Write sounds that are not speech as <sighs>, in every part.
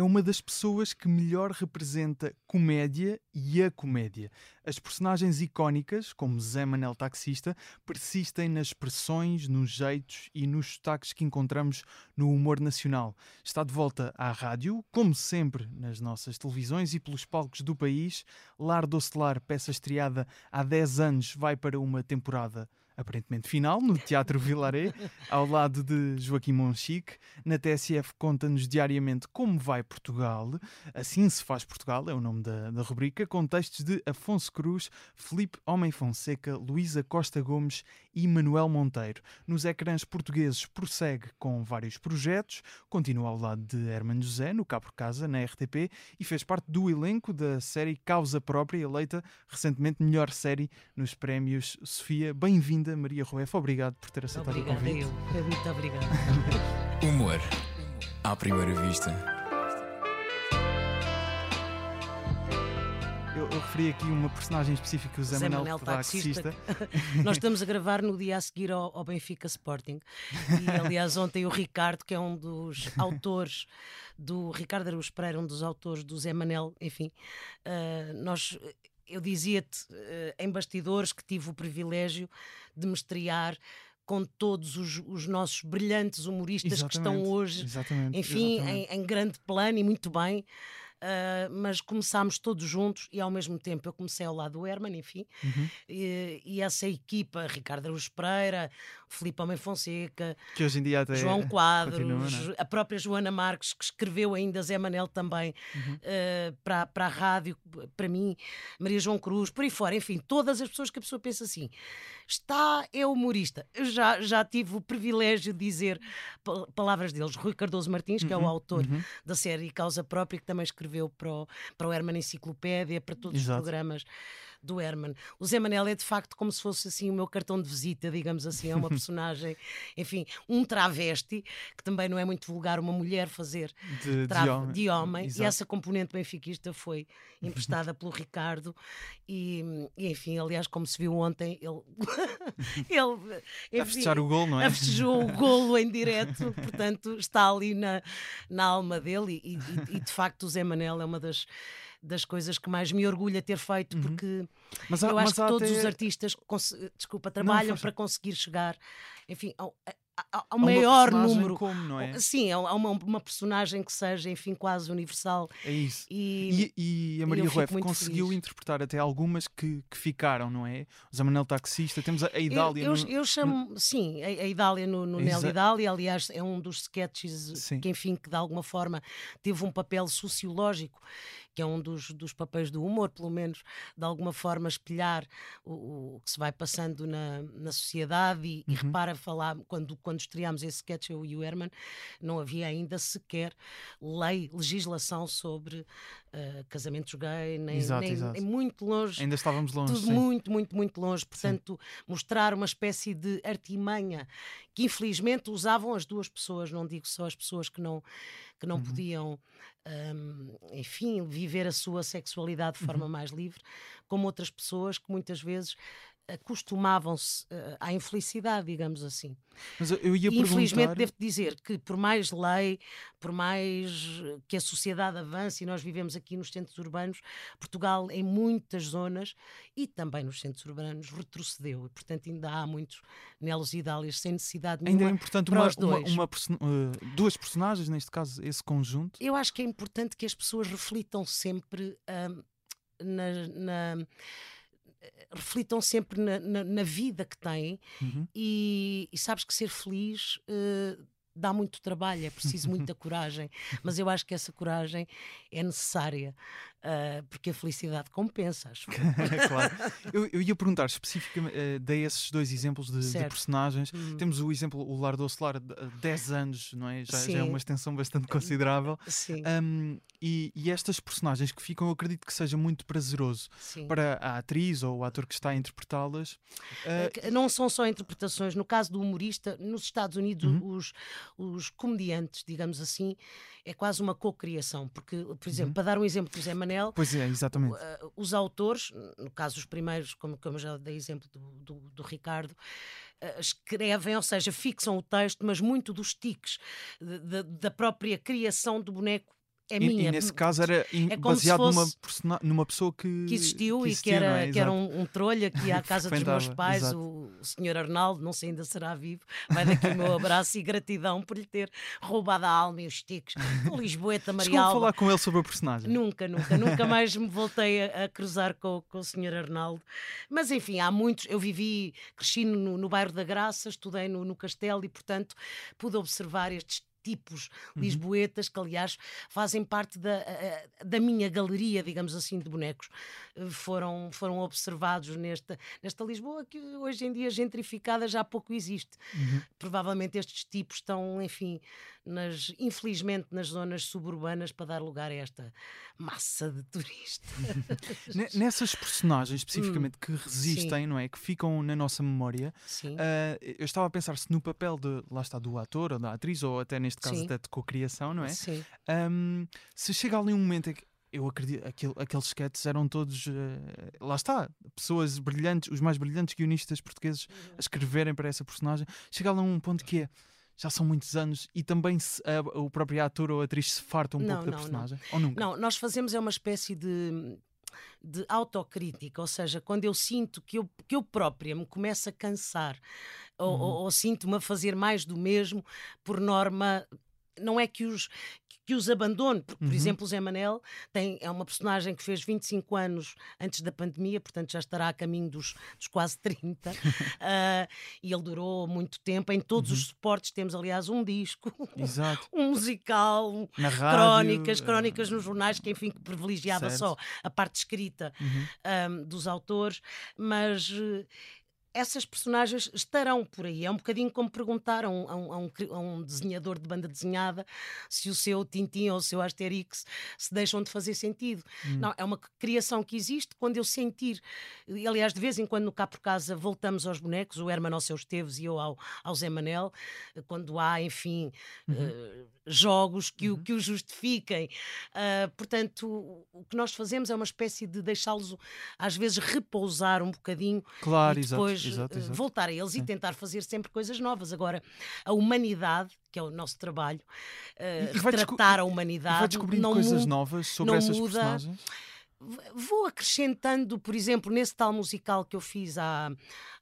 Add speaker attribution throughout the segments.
Speaker 1: é uma das pessoas que melhor representa comédia e a comédia. As personagens icónicas, como Zé Manel Taxista, persistem nas expressões, nos jeitos e nos sotaques que encontramos no humor nacional. Está de volta à rádio, como sempre nas nossas televisões e pelos palcos do país. Lar Docelar, peça estreada há 10 anos, vai para uma temporada aparentemente final, no Teatro Vilaré, ao lado de Joaquim Monchique. Na TSF conta-nos diariamente como vai Portugal. Assim se faz Portugal, é o nome da, da rubrica, com textos de Afonso Cruz, Felipe Homem Fonseca, Luísa Costa Gomes e Manuel Monteiro. Nos ecrãs portugueses prossegue com vários projetos, continua ao lado de Hermano José, no Cá por Casa, na RTP, e fez parte do elenco da série Causa Própria, eleita recentemente melhor série nos prémios Sofia. Bem-vinda Maria Rueff, obrigado por ter aceitado
Speaker 2: obrigada
Speaker 1: o convite.
Speaker 2: Eu. Muito obrigada.
Speaker 3: Humor à primeira vista.
Speaker 1: Referi aqui uma personagem específica, o Zé,
Speaker 2: Zé
Speaker 1: Manel,
Speaker 2: Manel
Speaker 1: taxista. <laughs>
Speaker 2: Nós estamos a <laughs> gravar no dia a seguir ao, ao, Benfica Sporting. E aliás, ontem o Ricardo, que é um dos <laughs> autores do Ricardo Araújo Pereira, um dos autores do Zé Manel, enfim, uh, nós eu dizia-te uh, em bastidores que tive o privilégio de me estrear com todos os, os nossos brilhantes humoristas
Speaker 1: exatamente,
Speaker 2: que estão hoje,
Speaker 1: exatamente,
Speaker 2: enfim,
Speaker 1: exatamente.
Speaker 2: Em, em, grande plano e muito bem. Uh, mas começámos todos juntos e ao mesmo tempo eu comecei ao lado do Herman, enfim,
Speaker 1: uhum.
Speaker 2: e, e, essa equipa, Ricardo Araújo Pereira, Filipe Homem Fonseca,
Speaker 1: que hoje em dia até
Speaker 2: João Quadros,
Speaker 1: continua,
Speaker 2: a própria Joana Marques, que escreveu ainda Zé Manel também
Speaker 1: uhum.
Speaker 2: uh, para, para a rádio, para mim, Maria João Cruz, por aí fora, enfim, todas as pessoas que a pessoa pensa assim, está, é humorista. Eu já, já tive o privilégio de dizer palavras deles, Rui Cardoso Martins, que
Speaker 1: uhum.
Speaker 2: é o autor
Speaker 1: uhum.
Speaker 2: da série Causa Própria, que também escreveu para o, para o Herman Enciclopédia, para todos
Speaker 1: Exato.
Speaker 2: os programas do Herman. O Zé Manel é de facto como se fosse assim o meu cartão de visita, digamos assim, é uma <laughs> personagem, enfim, um travesti, que também não é muito vulgar uma mulher fazer
Speaker 1: de, de homem,
Speaker 2: de homem. E essa componente benfiquista foi emprestada pelo Ricardo e, e, enfim, aliás, como se viu ontem, ele, <laughs> ele
Speaker 1: a festejar o gol, não é?
Speaker 2: festejou o golo em direto, portanto está ali na, na alma dele e, e, e de facto o Zé Manel é uma das das coisas que mais me orgulha ter feito,
Speaker 1: Uhum.
Speaker 2: porque
Speaker 1: Mas há-
Speaker 2: eu acho que todos
Speaker 1: até-
Speaker 2: os artistas desculpa, trabalham
Speaker 1: faz-
Speaker 2: para conseguir chegar, enfim, ao, ao
Speaker 1: uma
Speaker 2: maior número.
Speaker 1: como, não é?
Speaker 2: Sim, há uma, uma personagem que seja, enfim, quase universal.
Speaker 1: É isso.
Speaker 2: E,
Speaker 1: E, e a Maria Rueff conseguiu
Speaker 2: feliz.
Speaker 1: interpretar até algumas que, que ficaram, não é? O Zé Taxista, temos a, a Idália.
Speaker 2: Eu, eu,
Speaker 1: no-
Speaker 2: eu chamo, sim, a, a Idália no, no
Speaker 1: Exa-
Speaker 2: Nel Idália, aliás, é um dos sketches
Speaker 1: Sim.
Speaker 2: que, enfim, que de alguma forma teve um papel sociológico, que é um dos, dos papéis do humor, pelo menos, de alguma forma espelhar o, o que se vai passando na, na sociedade e, e
Speaker 1: Uhum.
Speaker 2: repara falar, quando, quando estreámos esse sketch, eu e o Herman, não havia ainda sequer lei, legislação sobre eh, casamentos gay, nem,
Speaker 1: Exato,
Speaker 2: nem,
Speaker 1: exato.
Speaker 2: nem muito longe
Speaker 1: Ainda estávamos longe.
Speaker 2: tudo
Speaker 1: sim.
Speaker 2: muito, muito, muito longe. Portanto, mostrar uma espécie de artimanha que infelizmente usavam as duas pessoas, não digo só as pessoas que não, que não
Speaker 1: Uhum.
Speaker 2: podiam, hum, enfim, viver a sua sexualidade de
Speaker 1: Uhum.
Speaker 2: forma mais livre, como outras pessoas que muitas vezes acostumavam-se eh, à infelicidade, digamos assim.
Speaker 1: Mas eu, ia
Speaker 2: infelizmente,
Speaker 1: perguntar.
Speaker 2: devo dizer que, por mais lei, por mais que a sociedade avance, e nós vivemos aqui nos centros urbanos, Portugal, em muitas zonas e também nos centros urbanos, retrocedeu. E, portanto, ainda há muitos Nelos e Dálias sem necessidade
Speaker 1: Ainda é
Speaker 2: nenhuma.
Speaker 1: importante
Speaker 2: para
Speaker 1: uma,
Speaker 2: os
Speaker 1: uma, uma person- eh, duas personagens, neste caso, esse conjunto.
Speaker 2: Eu acho que é importante que as pessoas reflitam sempre hum, na. na- reflitam sempre na, na- na vida que têm
Speaker 1: Uhum.
Speaker 2: e, e sabes que ser feliz eh, dá muito trabalho, é preciso muita <laughs> coragem, mas eu acho que essa coragem é necessária ah, porque a felicidade compensa, acho. <laughs>
Speaker 1: claro. Eu, eu ia perguntar especificamente, eh, dei esses dois exemplos de, de personagens.
Speaker 2: Hum.
Speaker 1: Temos o exemplo, o Lar Doce Lar, de- 10 anos, não é? Já, já é uma extensão bastante considerável.
Speaker 2: Sim,
Speaker 1: Um, e, e estas personagens que ficam, eu acredito que seja muito prazeroso
Speaker 2: sim.
Speaker 1: para a atriz ou o ator que está a interpretá-las. Uh,
Speaker 2: Não são só interpretações. No caso do humorista, nos Estados Unidos,
Speaker 1: Uhum.
Speaker 2: os, os comediantes, digamos assim, é quase uma cocriação. Porque, por exemplo,
Speaker 1: Uhum.
Speaker 2: para dar um exemplo do Zé Manel,
Speaker 1: pois é, exatamente.
Speaker 2: uh, os autores, no caso os primeiros, como, como já dei exemplo do, do, do Ricardo, uh, escrevem, ou seja, fixam o texto, mas muito dos tiques da própria criação do boneco é
Speaker 1: E-
Speaker 2: minha.
Speaker 1: E, nesse caso era
Speaker 2: É
Speaker 1: baseado numa, numa pessoa que,
Speaker 2: que existiu e que era,
Speaker 1: é?
Speaker 2: que era um, um trolha que ia à <laughs> casa dos meus pais,
Speaker 1: exato.
Speaker 2: o, o senhor Arnaldo, não sei ainda será vivo, vai daqui o meu abraço e gratidão por lhe ter roubado a alma e os tiques. O Lisboeta, Maria Alba.
Speaker 1: falar com ele sobre a personagem.
Speaker 2: Nunca, nunca, nunca mais me voltei a, a cruzar com, com o Sr. Arnaldo. Mas enfim, há muitos. Eu vivi, cresci no, no bairro da Graça, estudei no, no Castelo e, portanto, pude observar estes tipos
Speaker 1: Uhum.
Speaker 2: lisboetas que, aliás, fazem parte da, da minha galeria, digamos assim, de bonecos. Eh, Foram, foram observados nesta, nesta Lisboa que hoje em dia gentrificada já pouco existe.
Speaker 1: Uhum.
Speaker 2: Provavelmente estes tipos estão, enfim, nas, infelizmente nas zonas suburbanas para dar lugar a esta massa de turistas. <laughs>
Speaker 1: Ne- Nessas personagens especificamente que resistem, não é? Que ficam na nossa memória.
Speaker 2: Sim.
Speaker 1: ah, eu estava a pensar se no papel de, lá está, do ator ou da atriz, ou até neste caso
Speaker 2: Sim.
Speaker 1: da de cocriação, não é?
Speaker 2: Sim.
Speaker 1: Ahm, se chega ali um momento em que eu acredito aquele, aqueles sketches eram todos eh, lá está, pessoas brilhantes, os mais brilhantes guionistas portugueses
Speaker 2: Uhum.
Speaker 1: a escreverem para essa personagem. Chega a um ponto que é já são muitos anos e também se, a- o próprio ator ou atriz se farta um
Speaker 2: Não,
Speaker 1: pouco da
Speaker 2: não, não.
Speaker 1: personagem. Ou nunca?
Speaker 2: Não, nós fazemos é uma espécie de, de autocrítica, ou seja, quando eu sinto que eu, que eu própria me começo a cansar ou,
Speaker 1: Uhum.
Speaker 2: ou- ou sinto-me a fazer mais do mesmo, por norma, não é que os. Que os abandone, porque, por
Speaker 1: Uhum.
Speaker 2: exemplo, o Zé Manel tem, é uma personagem que fez 25 anos antes da pandemia, portanto já estará a caminho dos, dos quase 30, <laughs> ah, e ele durou muito tempo. Em todos
Speaker 1: Uhum.
Speaker 2: os suportes temos, aliás, um disco, <laughs> um musical, um-
Speaker 1: rádio.
Speaker 2: crónicas,
Speaker 1: eh,
Speaker 2: crónicas nos jornais, que enfim que privilegiava
Speaker 1: Certo.
Speaker 2: só a parte escrita
Speaker 1: uhum.
Speaker 2: ahm, dos autores, mas eh, essas personagens estarão por aí. É um bocadinho como perguntar a um, a um- a um desenhador de banda desenhada se o seu Tintin ou o seu Asterix se deixam de fazer sentido.
Speaker 1: Hum.
Speaker 2: Não, é uma criação que existe quando eu sentir. E, aliás, de vez em quando no Cá por Casa voltamos aos bonecos, o Herman ao seu Esteves e eu ao, ao Zé Manel, quando há, enfim,
Speaker 1: Uhum.
Speaker 2: eh, jogos que, o, que o justifiquem. Ah, portanto, o- que nós fazemos é uma espécie de deixá-los, às vezes, repousar um bocadinho
Speaker 1: Claro,
Speaker 2: e
Speaker 1: exato,
Speaker 2: depois
Speaker 1: exato,
Speaker 2: eh,
Speaker 1: exato.
Speaker 2: voltar a eles
Speaker 1: Sim.
Speaker 2: e tentar fazer sempre coisas novas. Agora, a humanidade, que é o nosso trabalho, eh,
Speaker 1: E- e desco-
Speaker 2: retratar a
Speaker 1: E
Speaker 2: humanidade.
Speaker 1: vai descobrindo
Speaker 2: não
Speaker 1: coisas novas sobre essas
Speaker 2: muda.
Speaker 1: personagens.
Speaker 2: Vou acrescentando, por exemplo, nesse tal musical que eu fiz há,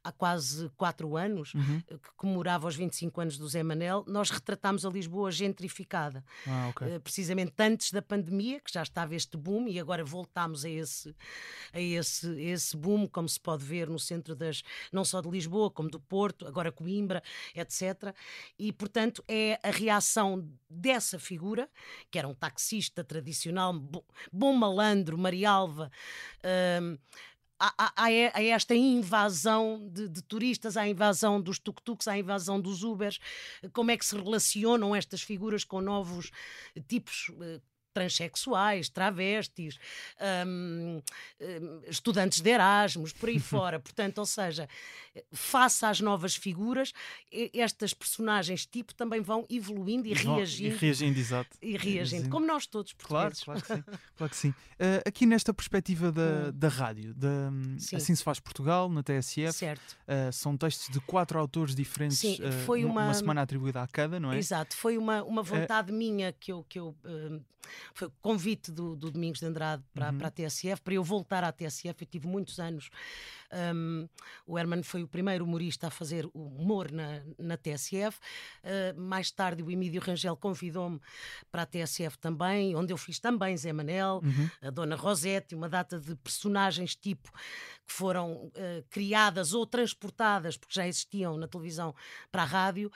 Speaker 2: há quase quatro anos,
Speaker 1: Uhum.
Speaker 2: eh, que comemorava os 25 anos do Zé Manel, nós retratámos a Lisboa gentrificada.
Speaker 1: Ah, ok.
Speaker 2: Eh, precisamente antes da pandemia, que já estava este boom, e agora voltámos a esse, a esse, a esse boom, como se pode ver no centro das, não só de Lisboa, como do Porto, agora Coimbra, etc. E, portanto, é a reação dessa figura, que era um taxista tradicional, bo- bom malandro, Marialva. hum, a, a- a a esta invasão de, de turistas, à invasão dos tuk-tuks, à invasão dos Ubers, como é que se relacionam estas figuras com novos tipos eh, transexuais, travestis, hum, hum, estudantes de Erasmus, por aí <laughs> fora. Portanto, ou seja, face às novas figuras, estas personagens tipo também vão evoluindo e reagindo.
Speaker 1: E reagindo, exato.
Speaker 2: E reagindo, como nós todos
Speaker 1: Claro,
Speaker 2: portugueses.
Speaker 1: claro que sim. <laughs> Claro que sim. Eh, aqui nesta perspectiva da,
Speaker 2: Hum.
Speaker 1: da rádio, da,
Speaker 2: Sim.
Speaker 1: assim se faz Portugal, na TSF,
Speaker 2: Certo.
Speaker 1: eh, são textos de quatro autores diferentes,
Speaker 2: Sim,
Speaker 1: eh,
Speaker 2: foi
Speaker 1: uma...
Speaker 2: uma-
Speaker 1: semana atribuída a cada, não é?
Speaker 2: Exato, foi uma, uma vontade minha que eu. Que eu foi o convite do, do Domingos de Andrade para,
Speaker 1: Uhum.
Speaker 2: para a TSF, para eu voltar à TSF. Eu tive muitos anos. hum, o Herman foi o primeiro humorista a fazer o humor na, na TSF. Uh, mais tarde, o Emílio Rangel convidou-me para a TSF também, onde eu fiz também Zé Manel,
Speaker 1: Uhum.
Speaker 2: a Dona Rosete, uma data de personagens tipo que foram eh, criadas ou transportadas, porque já existiam na televisão, para a rádio,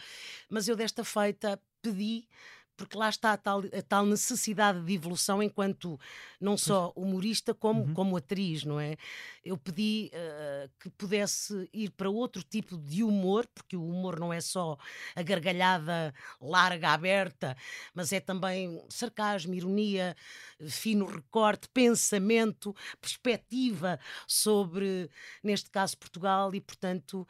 Speaker 2: mas eu desta feita pedi. Porque lá está a tal, a tal necessidade de evolução enquanto não só humorista como,
Speaker 1: Uhum.
Speaker 2: como atriz, não é? Eu pedi eh, que pudesse ir para outro tipo de humor, porque o humor não é só a gargalhada larga, aberta, mas é também sarcasmo, ironia, fino recorte, pensamento, perspectiva sobre, neste caso, Portugal, e portanto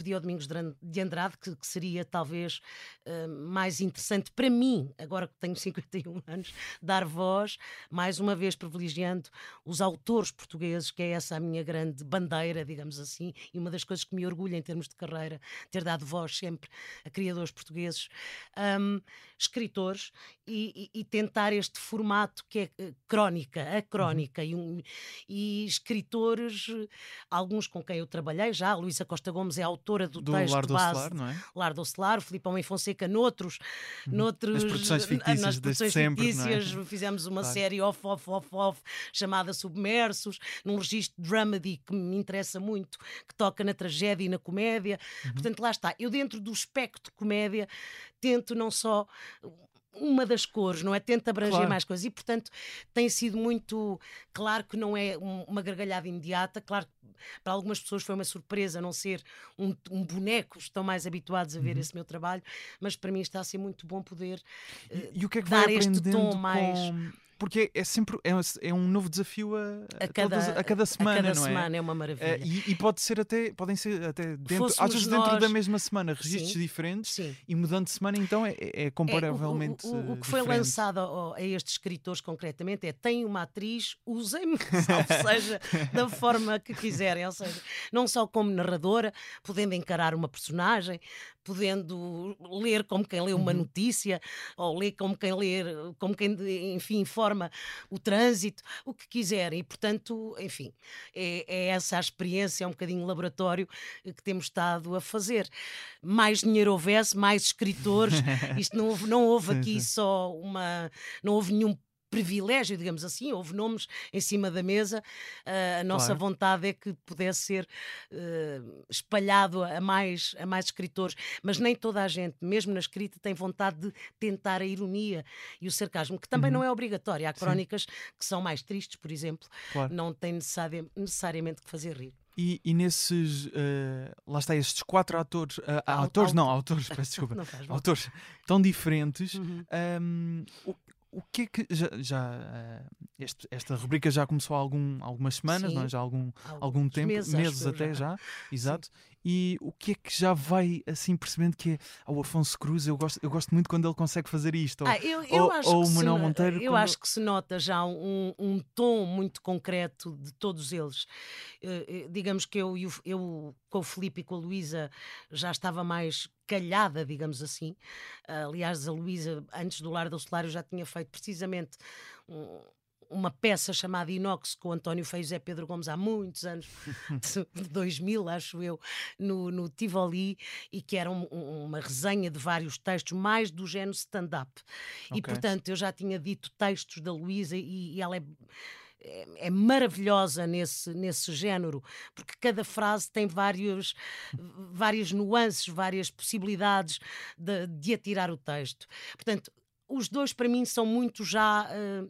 Speaker 2: pedi ao Domingos de Andrade, que, que seria talvez uh, mais interessante para mim, agora que tenho <laughs> 51 anos, dar voz, mais uma vez privilegiando os autores portugueses, que é essa a minha grande bandeira, digamos assim, e uma das coisas que me orgulha em termos de carreira, ter dado voz sempre a criadores portugueses, um, escritores, e, e, e, tentar este formato que é uh, crónica, a crónica, uhum. e, um, e escritores, alguns com quem eu trabalhei já, a Luísa Costa Gomes é autora do,
Speaker 1: do
Speaker 2: texto
Speaker 1: Lar do
Speaker 2: base
Speaker 1: Celar, não é?
Speaker 2: Lar do o Filipe Homem Fonseca noutros,
Speaker 1: Uhum.
Speaker 2: noutros
Speaker 1: As produções fictícias
Speaker 2: nas produções
Speaker 1: sempre, é?
Speaker 2: fictícias, fizemos uma
Speaker 1: Claro.
Speaker 2: série off, off, off, off, chamada Submersos, num registro dramedy que me interessa muito, que toca na tragédia e na comédia.
Speaker 1: Uhum.
Speaker 2: Portanto, lá está. Eu, dentro do espectro de comédia, tento não só uma das cores, não é? Tento abranger
Speaker 1: Claro.
Speaker 2: mais coisas e, portanto, tem sido muito. Claro que não é um- uma gargalhada imediata, claro que para algumas pessoas foi uma surpresa não ser um, um boneco, estão mais habituados a ver
Speaker 1: Uhum.
Speaker 2: esse meu trabalho, mas para mim está a ser muito bom poder. eh,
Speaker 1: E, e o que é que
Speaker 2: dar
Speaker 1: vai
Speaker 2: este tom mais-
Speaker 1: com... Porque é sempre é, um- é um novo desafio a,
Speaker 2: A cada,
Speaker 1: todas- a cada semana,
Speaker 2: a cada
Speaker 1: não é?
Speaker 2: semana é uma
Speaker 1: Eh,
Speaker 2: maravilha.
Speaker 1: e, e pode ser até, podem ser até dentro, às vezes dentro da
Speaker 2: nós-
Speaker 1: mesma semana, registros
Speaker 2: Sim.
Speaker 1: diferentes
Speaker 2: Sim.
Speaker 1: e mudando de semana, então é, é- é
Speaker 2: É, o-
Speaker 1: comparavelmente.
Speaker 2: o, o- o que foi
Speaker 1: diferente.
Speaker 2: lançado a estes escritores concretamente é tem uma atriz, usem-me, <laughs> salvo seja, da forma que quiserem, ou seja, não só como narradora, podendo encarar uma personagem, podendo ler como quem lê uma
Speaker 1: Uhum.
Speaker 2: notícia, ou ler como quem lê, como quem, enfim, informa o trânsito, o que quiserem. E, portanto, enfim, é, é essa a experiência, é um bocadinho laboratório que temos estado a fazer. Mais dinheiro houvesse, mais escritores, <laughs> isto não houve, não houve aqui
Speaker 1: sim.
Speaker 2: só uma. Não houve nenhum privilégio, digamos assim, houve nomes em cima da mesa. Ah, a nossa
Speaker 1: Claro.
Speaker 2: vontade é que pudesse ser eh, espalhado a mais, a mais escritores, mas nem toda a gente, mesmo na escrita, tem vontade de tentar a ironia e o sarcasmo, que também
Speaker 1: Uhum.
Speaker 2: não é obrigatório. Há crónicas que são mais tristes, por exemplo,
Speaker 1: Claro.
Speaker 2: não têm necessária- necessariamente que fazer rir.
Speaker 1: E, e nesses, eh, lá está, estes quatro atores,
Speaker 2: Au-
Speaker 1: atores não, <laughs> autores, peço desculpa,
Speaker 2: Não
Speaker 1: autores tão diferentes.
Speaker 2: Uhum.
Speaker 1: Ahm, o, que é que já, já, ah, este- esta rubrica já começou há algum, algumas semanas, não é?
Speaker 2: Sim.
Speaker 1: já há algum, algum
Speaker 2: alguns
Speaker 1: tempo,
Speaker 2: meses,
Speaker 1: meses, até já, exato. E o que é que já vai assim percebendo que é ah, o Afonso Cruz? Eu gosto, eu gosto muito quando ele consegue fazer isto. ou-
Speaker 2: Ah, eu, eu
Speaker 1: ou- ou o Manuel Monteiro
Speaker 2: Eu
Speaker 1: quando-
Speaker 2: acho que se nota já um, um tom muito concreto de todos eles. Eh, digamos que eu, e o- eu com o Filipe e com a Luísa já estava mais calhada, digamos assim. aliás, a Luísa, antes do Lar do Solar, eu já tinha feito precisamente um- uma peça chamada Inox com o António Feio e José Pedro Gomes há muitos anos, <laughs> de 2000, acho eu, no, no Tivoli, e que era um- um- uma resenha de vários textos, mais do género stand-up. E,
Speaker 1: Ok.
Speaker 2: portanto, eu já tinha dito textos da Luísa e, e ela é. É, é maravilhosa nesse, nesse género, porque cada frase tem vários, várias nuances, várias possibilidades de, de atirar o texto. Portanto, os dois para mim são muito já. eh,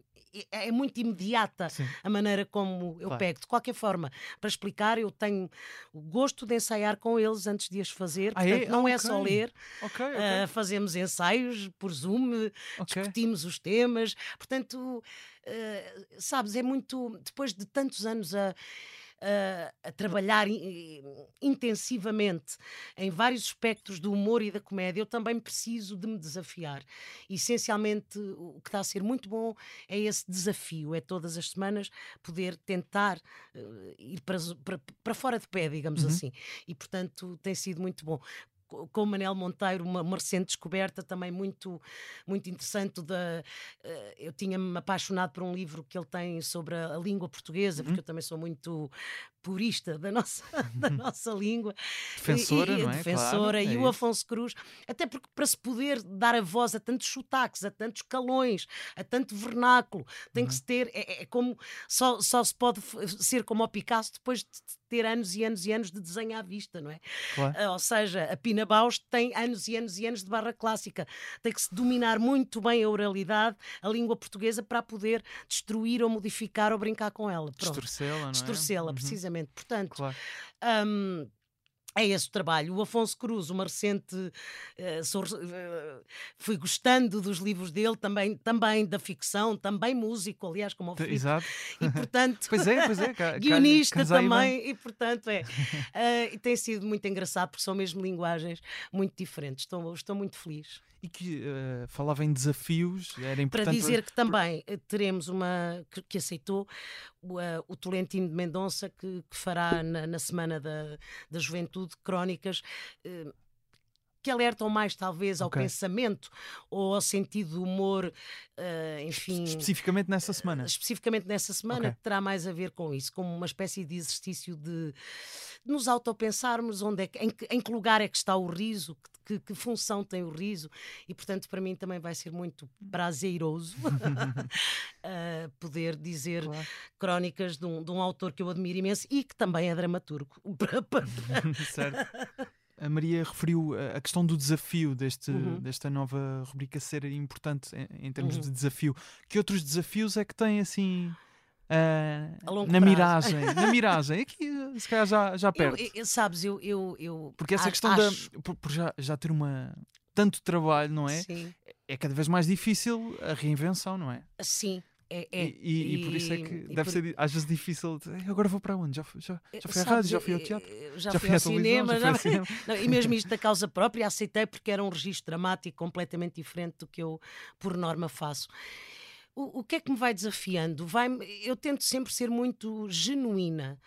Speaker 2: é é muito imediata
Speaker 1: Sim.
Speaker 2: a maneira como eu
Speaker 1: Claro.
Speaker 2: pego. De qualquer forma, para explicar, eu tenho o gosto de ensaiar com eles antes de as fazer.
Speaker 1: Ah, é?
Speaker 2: Portanto, não
Speaker 1: Ah,
Speaker 2: é só
Speaker 1: ok.
Speaker 2: ler,
Speaker 1: Ok, ok,
Speaker 2: ah, fazemos ensaios por Zoom, discutimos os temas. Portanto, eh, sabes, é muito. Depois de tantos anos a. a- a trabalhar in- intensivamente em vários espectros do humor e da comédia, eu também preciso de me desafiar. Essencialmente, o que está a ser muito bom é esse desafio, é todas as semanas poder tentar eh, ir para, para, para fora de pé, digamos
Speaker 1: Uhum.
Speaker 2: assim. E, portanto, tem sido muito bom com o Manel Monteiro, uma, uma recente descoberta também muito, muito interessante. Da, eh, eu tinha-me apaixonado por um livro que ele tem sobre a, a língua portuguesa,
Speaker 1: Uhum.
Speaker 2: porque eu também sou muito purista da nossa, <laughs> da nossa língua.
Speaker 1: Defensora,
Speaker 2: e, e,
Speaker 1: não é?
Speaker 2: Defensora,
Speaker 1: Claro,
Speaker 2: e
Speaker 1: é
Speaker 2: o. Afonso Cruz, até porque para se poder dar a voz a tantos sotaques, a tantos calões, a tanto vernáculo, tem
Speaker 1: Uhum.
Speaker 2: que se ter, é, é- como, só, só se pode ser como o Picasso depois de ter anos e anos e anos de desenho à vista, não é?
Speaker 1: Claro.
Speaker 2: Ah, Ou seja, a Pina Baus tem anos e anos e anos de barra clássica. Tem que se dominar muito bem a oralidade, a língua portuguesa, para poder destruir ou modificar ou brincar com ela.
Speaker 1: Distorcê-la, não é?
Speaker 2: Distorcê-la,
Speaker 1: Uhum,
Speaker 2: precisamente. Portanto,
Speaker 1: Claro.
Speaker 2: hum, é esse o trabalho. O Afonso Cruz, uma recente. Uh, sou, uh, fui gostando dos livros dele, também, também da ficção, também músico, aliás, como o Filipe.
Speaker 1: Exato.
Speaker 2: E portanto. <laughs>
Speaker 1: pois é, pois é. <laughs>
Speaker 2: guionista também, e portanto é. Uh, <laughs> e tem sido muito engraçado, porque são mesmo linguagens muito diferentes. Estou, estou muito feliz
Speaker 1: e que uh, falava em desafios, era importante.
Speaker 2: Para dizer que também eh, teremos uma que, que aceitou uh, o Tolentino de Mendonça, que, que fará na, na, Semana da, da Juventude crónicas. Uh, que alertam mais talvez ao okay. pensamento ou ao sentido do humor, uh, enfim.
Speaker 1: Especificamente nessa semana. Uh,
Speaker 2: especificamente nessa semana, okay. que terá mais a ver com isso, como uma espécie de exercício de, de nos autopensarmos onde é que, em, que, em que lugar é que está o riso, que, que, função tem o riso, e portanto para mim também vai ser muito prazeroso uh, <laughs> poder dizer claro. crónicas de um, de um autor que eu admiro imenso e que também é dramaturgo. <laughs> <laughs>
Speaker 1: certo a Maria referiu a questão do desafio deste, uhum. desta nova rubrica ser importante em, em termos uhum. de desafio. Que outros desafios é que tem assim uh, na miragem? na <laughs> miragem, aqui se calhar já, já perto.
Speaker 2: Eu, eu, sabes, eu, eu, eu
Speaker 1: Porque essa
Speaker 2: acho,
Speaker 1: questão
Speaker 2: acho...
Speaker 1: da. Por, por, já, já ter uma. Tanto trabalho, não é?
Speaker 2: Sim.
Speaker 1: É cada vez mais difícil a reinvenção, não é?
Speaker 2: Sim, é, é.
Speaker 1: E, e, e, por isso é que deve por... ser às vezes difícil. De, agora vou para onde? Já, já, já fui à rádio, já fui ao teatro,
Speaker 2: já, já fui, ao cinema. Já fui ao <laughs> cinema. Não, e mesmo isto da causa própria, aceitei porque era um registro dramático completamente diferente do que eu, por norma, faço. O, o que é que me vai desafiando? Vai, eu tento sempre ser muito genuína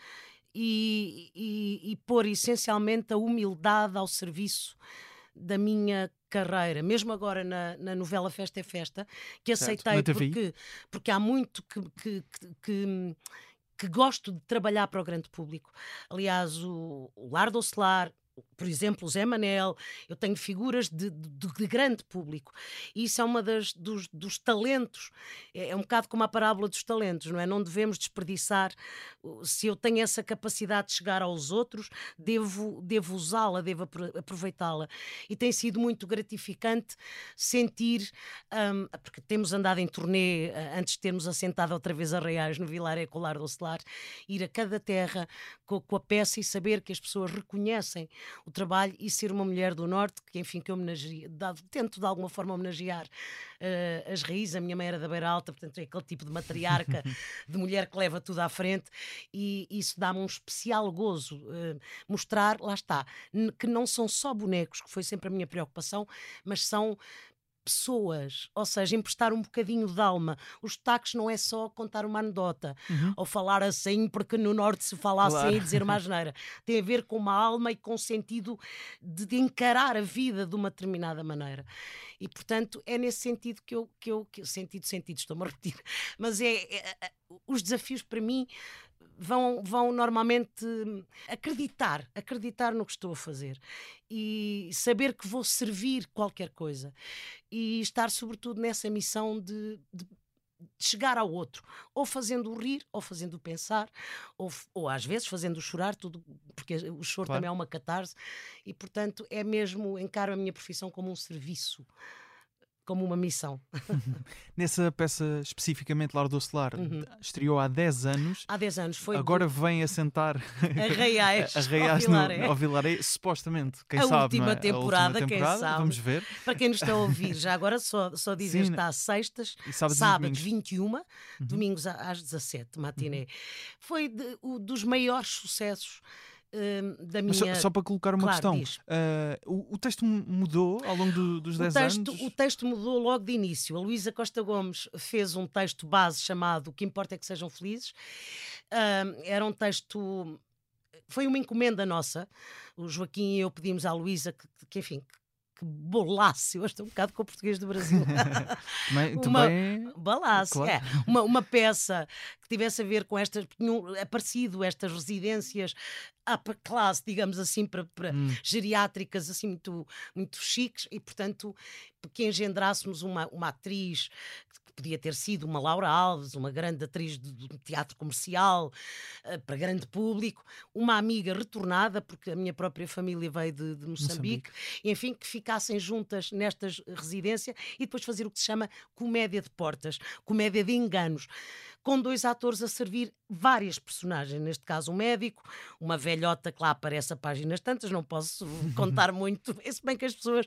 Speaker 2: e, e, e pôr essencialmente a humildade ao serviço da minha carreira, mesmo agora na, na novela Festa é Festa, que aceitei porque, porque há muito que, que, que, que, gosto de trabalhar para o grande público. Aliás, o, o Lar do Ocelar, por exemplo, Zé Manel, eu tenho figuras de, de, de grande público. E isso é uma das dos, dos talentos, é, é, um bocado como a parábola dos talentos, não é? Não devemos desperdiçar. Se eu tenho essa capacidade de chegar aos outros, devo, devo usá-la, devo aproveitá-la. E tem sido muito gratificante sentir, um, porque temos andado em turnê eh, antes de termos assentado outra vez a Reais no Vilar Ecolar do Celar, ir a cada terra com, com a peça e saber que as pessoas reconhecem o trabalho e ser uma mulher do Norte, que enfim, que homenageia, tento de alguma forma homenagear uh, as raízes. A minha mãe era da Beira Alta, portanto é aquele tipo de matriarca, <laughs> de mulher que leva tudo à frente e isso dá-me um especial gozo. Uh, mostrar, lá está, que não são só bonecos, que foi sempre a minha preocupação, mas são pessoas, ou seja, emprestar um bocadinho de alma. Os sotaques não é só contar uma anedota uhum. ou falar assim, porque no Norte se fala claro. assim e dizer uma asneira. <laughs> Tem a ver com uma alma e com o sentido de, de, encarar a vida de uma determinada maneira. E, portanto, é nesse sentido que eu. Que eu que, sentido, sentido, estou-me a repetir. <laughs> Mas é, é, é os desafios para mim vão, vão normalmente acreditar, acreditar no que estou a fazer e saber que vou servir qualquer coisa e estar sobretudo nessa missão de, de chegar ao outro, ou fazendo-o rir, ou fazendo-o pensar, ou, ou às vezes fazendo-o chorar, tudo, porque o choro claro. também é uma catarse, e portanto é mesmo, encaro a minha profissão como um serviço como uma missão. <laughs>
Speaker 1: Nessa peça especificamente Lar do Celar, uhum. estreou há 10 anos.
Speaker 2: Há 10 anos, foi.
Speaker 1: Agora vem assentar <laughs>
Speaker 2: Arraiais, <laughs>
Speaker 1: Arraiais ao, Vilaré. No, ao Vilaré, supostamente, quem
Speaker 2: a
Speaker 1: sabe.
Speaker 2: Última
Speaker 1: é?
Speaker 2: temporada,
Speaker 1: a última temporada,
Speaker 2: quem sabe.
Speaker 1: Vamos ver.
Speaker 2: Para quem nos está a ouvir, já agora só, só dizer, Sim, está às sextas, sábados, sábados 21, uhum. domingos às 17, matiné. Uhum. Foi de, o, dos maiores sucessos Hum, da minha.
Speaker 1: Só, só, para colocar uma
Speaker 2: claro,
Speaker 1: questão, uh, o, o, texto mudou ao longo do, dos 10
Speaker 2: texto,
Speaker 1: anos?
Speaker 2: O texto mudou logo de início. A Luísa Costa Gomes fez um texto base chamado O que importa é que sejam felizes. Uh, era um texto. Foi uma encomenda nossa. O Joaquim e eu pedimos à Luísa que, que, enfim, eu estou um bocado com o português do Brasil. <laughs> <laughs>
Speaker 1: também, uma também...
Speaker 2: bolasse, claro. é, uma, uma peça que tivesse a ver com estas, tinham aparecido estas residências upper class, digamos assim, para, para hum. geriátricas assim muito, muito chiques e, portanto, que engendrássemos uma, uma atriz podia ter sido uma Laura Alves, uma grande atriz de, de teatro comercial uh, para grande público, uma amiga retornada, porque a minha própria família veio de, de Moçambique, Moçambique, enfim, que ficassem juntas nestas residências e depois fazer o que se chama comédia de portas, comédia de enganos com dois atores a servir várias personagens, neste caso um médico, uma velhota que lá aparece a páginas tantas, não posso <laughs> contar muito, <laughs> se bem que as pessoas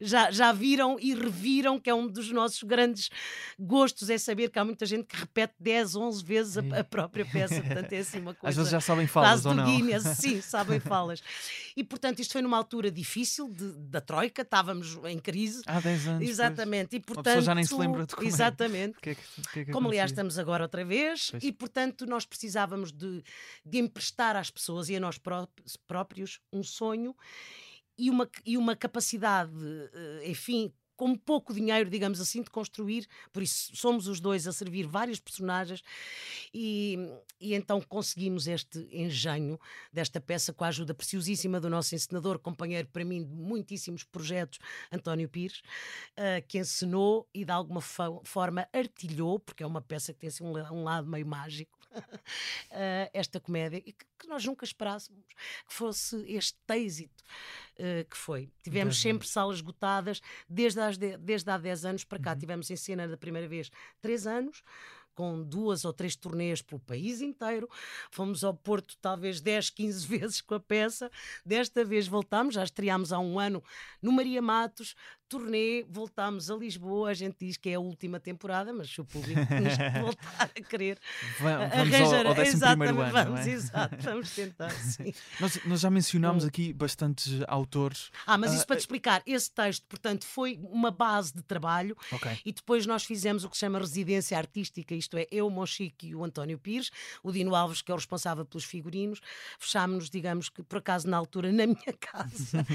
Speaker 2: já, já viram e reviram, que é um dos nossos grandes gostos, é saber que há muita gente que repete 10, 11 vezes a, a própria peça, portanto é assim uma <laughs> coisa...
Speaker 1: Às vezes já sabem falas ou não?
Speaker 2: Guinness, sim, sabem falas. E portanto isto foi numa altura difícil de, da Troika, estávamos em crise.
Speaker 1: Há 10 anos.
Speaker 2: Exatamente. E, portanto,
Speaker 1: a pessoa já nem se lembra de como é.
Speaker 2: Exatamente.
Speaker 1: Que é que, que é
Speaker 2: como aliás estamos agora outra vez,
Speaker 1: Pois.
Speaker 2: e portanto nós precisávamos de, de emprestar às pessoas e a nós pró- próprios um sonho e uma, e uma capacidade, eh, enfim, com pouco dinheiro, digamos assim, de construir. Por isso somos os dois a servir vários personagens e, e então conseguimos este engenho desta peça com a ajuda preciosíssima do nosso encenador, companheiro para mim de muitíssimos projetos, António Pires, eh, que encenou e de alguma fo- forma artilhou, porque é uma peça que tem assim, um, la- lado meio mágico, <laughs> esta comédia, e que, que nós nunca esperássemos que fosse este êxito eh, que foi. Tivemos
Speaker 1: Dez
Speaker 2: sempre salas esgotadas, desde, de- desde há 10 anos para cá. Tivemos em cena da primeira vez 3 anos. Com duas ou três turnês pelo país inteiro, fomos ao Porto talvez 10, 15 <laughs> vezes com a peça. Desta vez voltámos, já estreámos há um ano no Maria Matos, turnê, voltámos a Lisboa. A gente diz que é a última temporada, mas se o público nos <laughs> voltar a querer,
Speaker 1: Va- Vamos
Speaker 2: arranjar.
Speaker 1: ao, ao 11
Speaker 2: Exatamente,
Speaker 1: ano,
Speaker 2: vamos,
Speaker 1: não é?
Speaker 2: exato, vamos tentar, <laughs> sim.
Speaker 1: Nós, nós já mencionámos
Speaker 2: Hum.
Speaker 1: aqui bastantes autores.
Speaker 2: Ah, mas isso
Speaker 1: Ah,
Speaker 2: para te explicar, esse texto, portanto, foi uma base de trabalho
Speaker 1: Ok.
Speaker 2: e depois nós fizemos o que se chama residência artística, isto é, eu, o Monchique e o António Pires, o Dino Alves, que é o responsável pelos figurinos, fechámos-nos, digamos que por acaso na altura, na minha <laughs> casa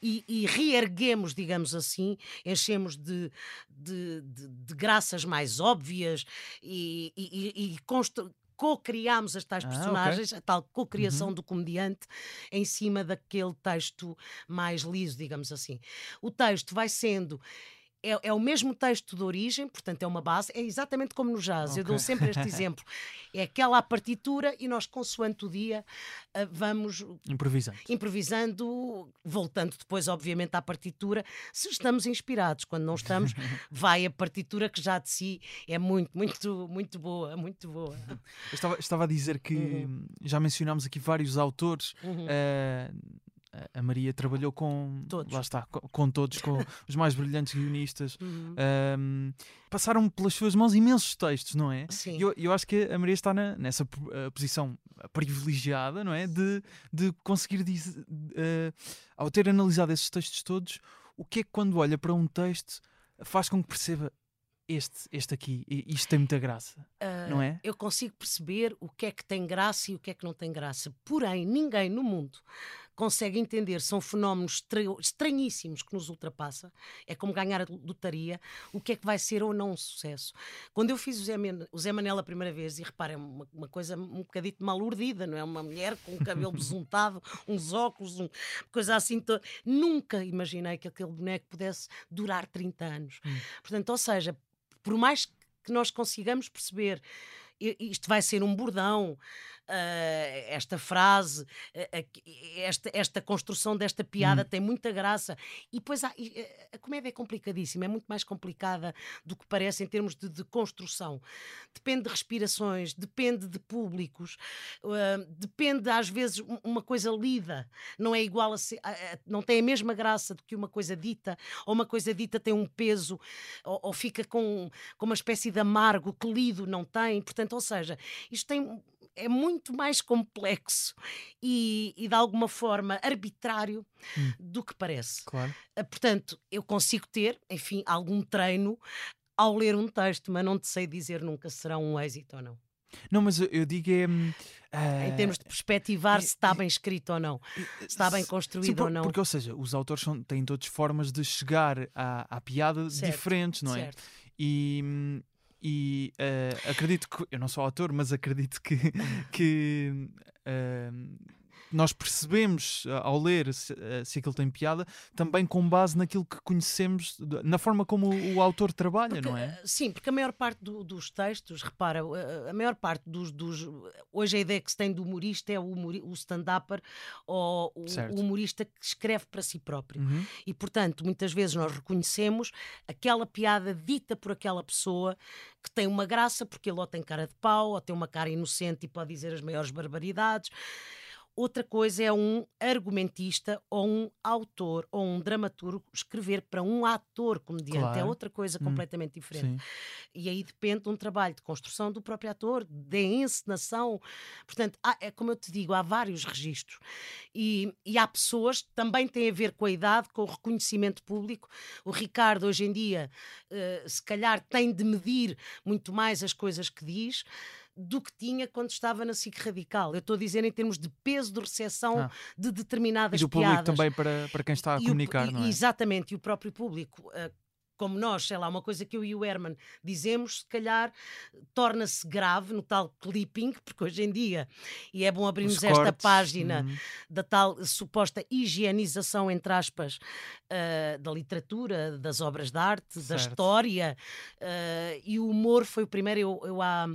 Speaker 2: e, e reerguemos, digamos assim, enchemos de, de, de- de graças mais óbvias e, e, e- constru- co-criámos as tais
Speaker 1: Ah,
Speaker 2: personagens, a tal co-criação do comediante em cima daquele texto mais liso, digamos assim. O texto vai sendo. É, é o mesmo texto de origem, portanto é uma base, é exatamente como no jazz. Eu dou sempre este <laughs> exemplo. É aquela a partitura e nós, consoante o dia, ah, vamos
Speaker 1: Improvisante.
Speaker 2: improvisando, voltando depois, obviamente, à partitura, se estamos inspirados. Quando não estamos, <laughs> vai a partitura que já de si é muito, muito, muito boa, muito boa.
Speaker 1: Eu estava, estava a dizer que
Speaker 2: Uhum.
Speaker 1: já mencionámos aqui vários autores.
Speaker 2: Uhum.
Speaker 1: eh, a Maria trabalhou com
Speaker 2: Todos.
Speaker 1: lá está, com, com todos, com <laughs> os mais brilhantes guionistas.
Speaker 2: Uhum.
Speaker 1: Ahm, passaram pelas suas mãos imensos textos, não é?
Speaker 2: Sim.
Speaker 1: Eu, eu acho que a Maria está na- nessa eh, posição privilegiada, não é? De, de conseguir, diz- eh, ao ter analisado esses textos todos, o que é que quando olha para um texto faz com que perceba este, este aqui, isto tem muita graça,
Speaker 2: Ah,
Speaker 1: não é?
Speaker 2: eu consigo perceber o que é que tem graça e o que é que não tem graça. Porém, ninguém no mundo consegue entender, são fenómenos estra- estranhíssimos que nos ultrapassa. É como ganhar a lotaria, o que é que vai ser ou não um sucesso. Quando eu fiz o Zé, Men- o Zé Manel a primeira vez, e reparem, uma, uma coisa um bocadito mal urdida, não é? Uma mulher com o cabelo <laughs> besuntado, uns óculos, um, coisa assim. to- Nunca imaginei que aquele boneco pudesse durar 30 anos. Portanto, ou seja, por mais que nós consigamos perceber isto vai ser um bordão, esta frase, aqui- esta, esta construção desta piada tem muita graça. E depois há- e, eh, a comédia é complicadíssima, é muito mais complicada do que parece em termos de, de construção. Depende de respirações, depende de públicos, depende às vezes um- uma coisa lida, não é igual a, ser, a- a- não tem a mesma graça do que uma coisa dita, ou uma coisa dita tem um peso, ou, ou fica com, com uma espécie de amargo que lido não tem. Portanto, ou seja, isto tem, é muito mais complexo e, e de alguma forma arbitrário do que parece.
Speaker 1: Claro.
Speaker 2: Ah, Portanto, eu consigo ter, enfim, algum treino ao ler um texto, mas não te sei dizer nunca se será um êxito ou não.
Speaker 1: Não, mas eu, digo é. hum,
Speaker 2: Em
Speaker 1: ah,
Speaker 2: termos de perspectivar
Speaker 1: e-
Speaker 2: se está bem escrito ou não, se está bem
Speaker 1: Sim,
Speaker 2: construído
Speaker 1: por-
Speaker 2: ou não.
Speaker 1: Porque, ou seja, os autores são, têm todas formas de chegar à, à piada
Speaker 2: Certo,
Speaker 1: diferentes, não é?
Speaker 2: certo.
Speaker 1: E, hum, e eh, acredito que. Eu não sou autor, mas acredito que. que hum, nós percebemos uh, ao ler se, uh, se aquilo tem piada, também com base naquilo que conhecemos, na forma como o, o autor trabalha,
Speaker 2: porque,
Speaker 1: não é?
Speaker 2: Sim, porque a maior parte do, dos textos, repara, a maior parte dos, dos, Hoje a ideia que se tem do humorista é o, o stand-upper ou o, o, humorista que escreve para si próprio. Uhum. E, portanto, muitas vezes nós reconhecemos aquela piada dita por aquela pessoa que tem uma graça porque ele ou tem cara de pau, ou tem uma cara inocente e pode dizer as maiores barbaridades. Outra coisa é um argumentista ou um autor ou um dramaturgo escrever para um ator comediante. É claro. É outra coisa hum. completamente diferente. Sim. E aí depende de um trabalho de construção do próprio ator, de encenação. Portanto, há, é como eu te digo, há vários registros. E, e há pessoas que também têm a ver com a idade, com o reconhecimento público. O Ricardo, hoje em dia, uh, se calhar tem de medir muito mais as coisas que diz do que tinha quando estava na SIC Radical. Eu estou a dizer em termos de peso de recepção ah. de determinadas
Speaker 1: piadas. E do
Speaker 2: piadas.
Speaker 1: público também para, para quem está a e comunicar,
Speaker 2: o,
Speaker 1: não é?
Speaker 2: Exatamente, e o próprio público. Uh, como nós, sei lá, uma coisa que eu e o Herman dizemos, se calhar torna-se grave no tal clipping, <laughs> porque hoje em dia, e é bom abrirmos esta página uhum. da tal suposta higienização, entre aspas, uh, da literatura, das obras de arte, certo. da história, uh, e o humor foi o primeiro. Eu, eu há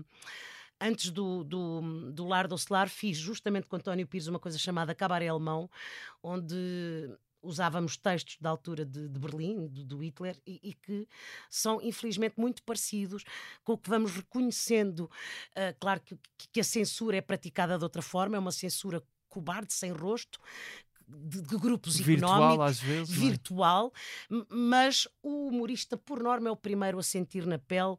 Speaker 2: antes do, do, do Lar do Celar, fiz justamente com António Pires uma coisa chamada Cabaré Alemão, onde usávamos textos da altura de, de Berlim, do, do Hitler, e, e, que são infelizmente muito parecidos com o que vamos reconhecendo. Uh, claro que, que a censura é praticada de outra forma, é uma censura cobarde, sem rosto, de, de grupos
Speaker 1: virtual,
Speaker 2: económicos,
Speaker 1: às vezes,
Speaker 2: é? virtual, é? mas o humorista, por norma, é o primeiro a sentir na pele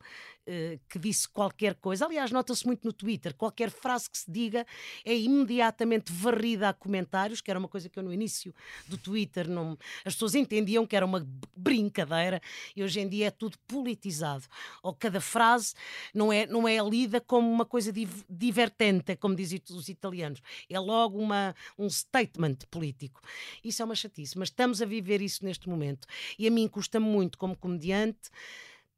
Speaker 2: uh, que disse qualquer coisa. Aliás, nota-se muito no Twitter, qualquer frase que se diga é imediatamente varrida a comentários, que era uma coisa que eu no início do Twitter não. As pessoas entendiam que era uma brincadeira e hoje em dia é tudo politizado. Ou cada frase não é, não é lida como uma coisa divertente, como dizem os italianos. É logo uma, um statement político. Isso é uma chatice, mas estamos a viver isso neste momento. E a mim custa muito, como comediante,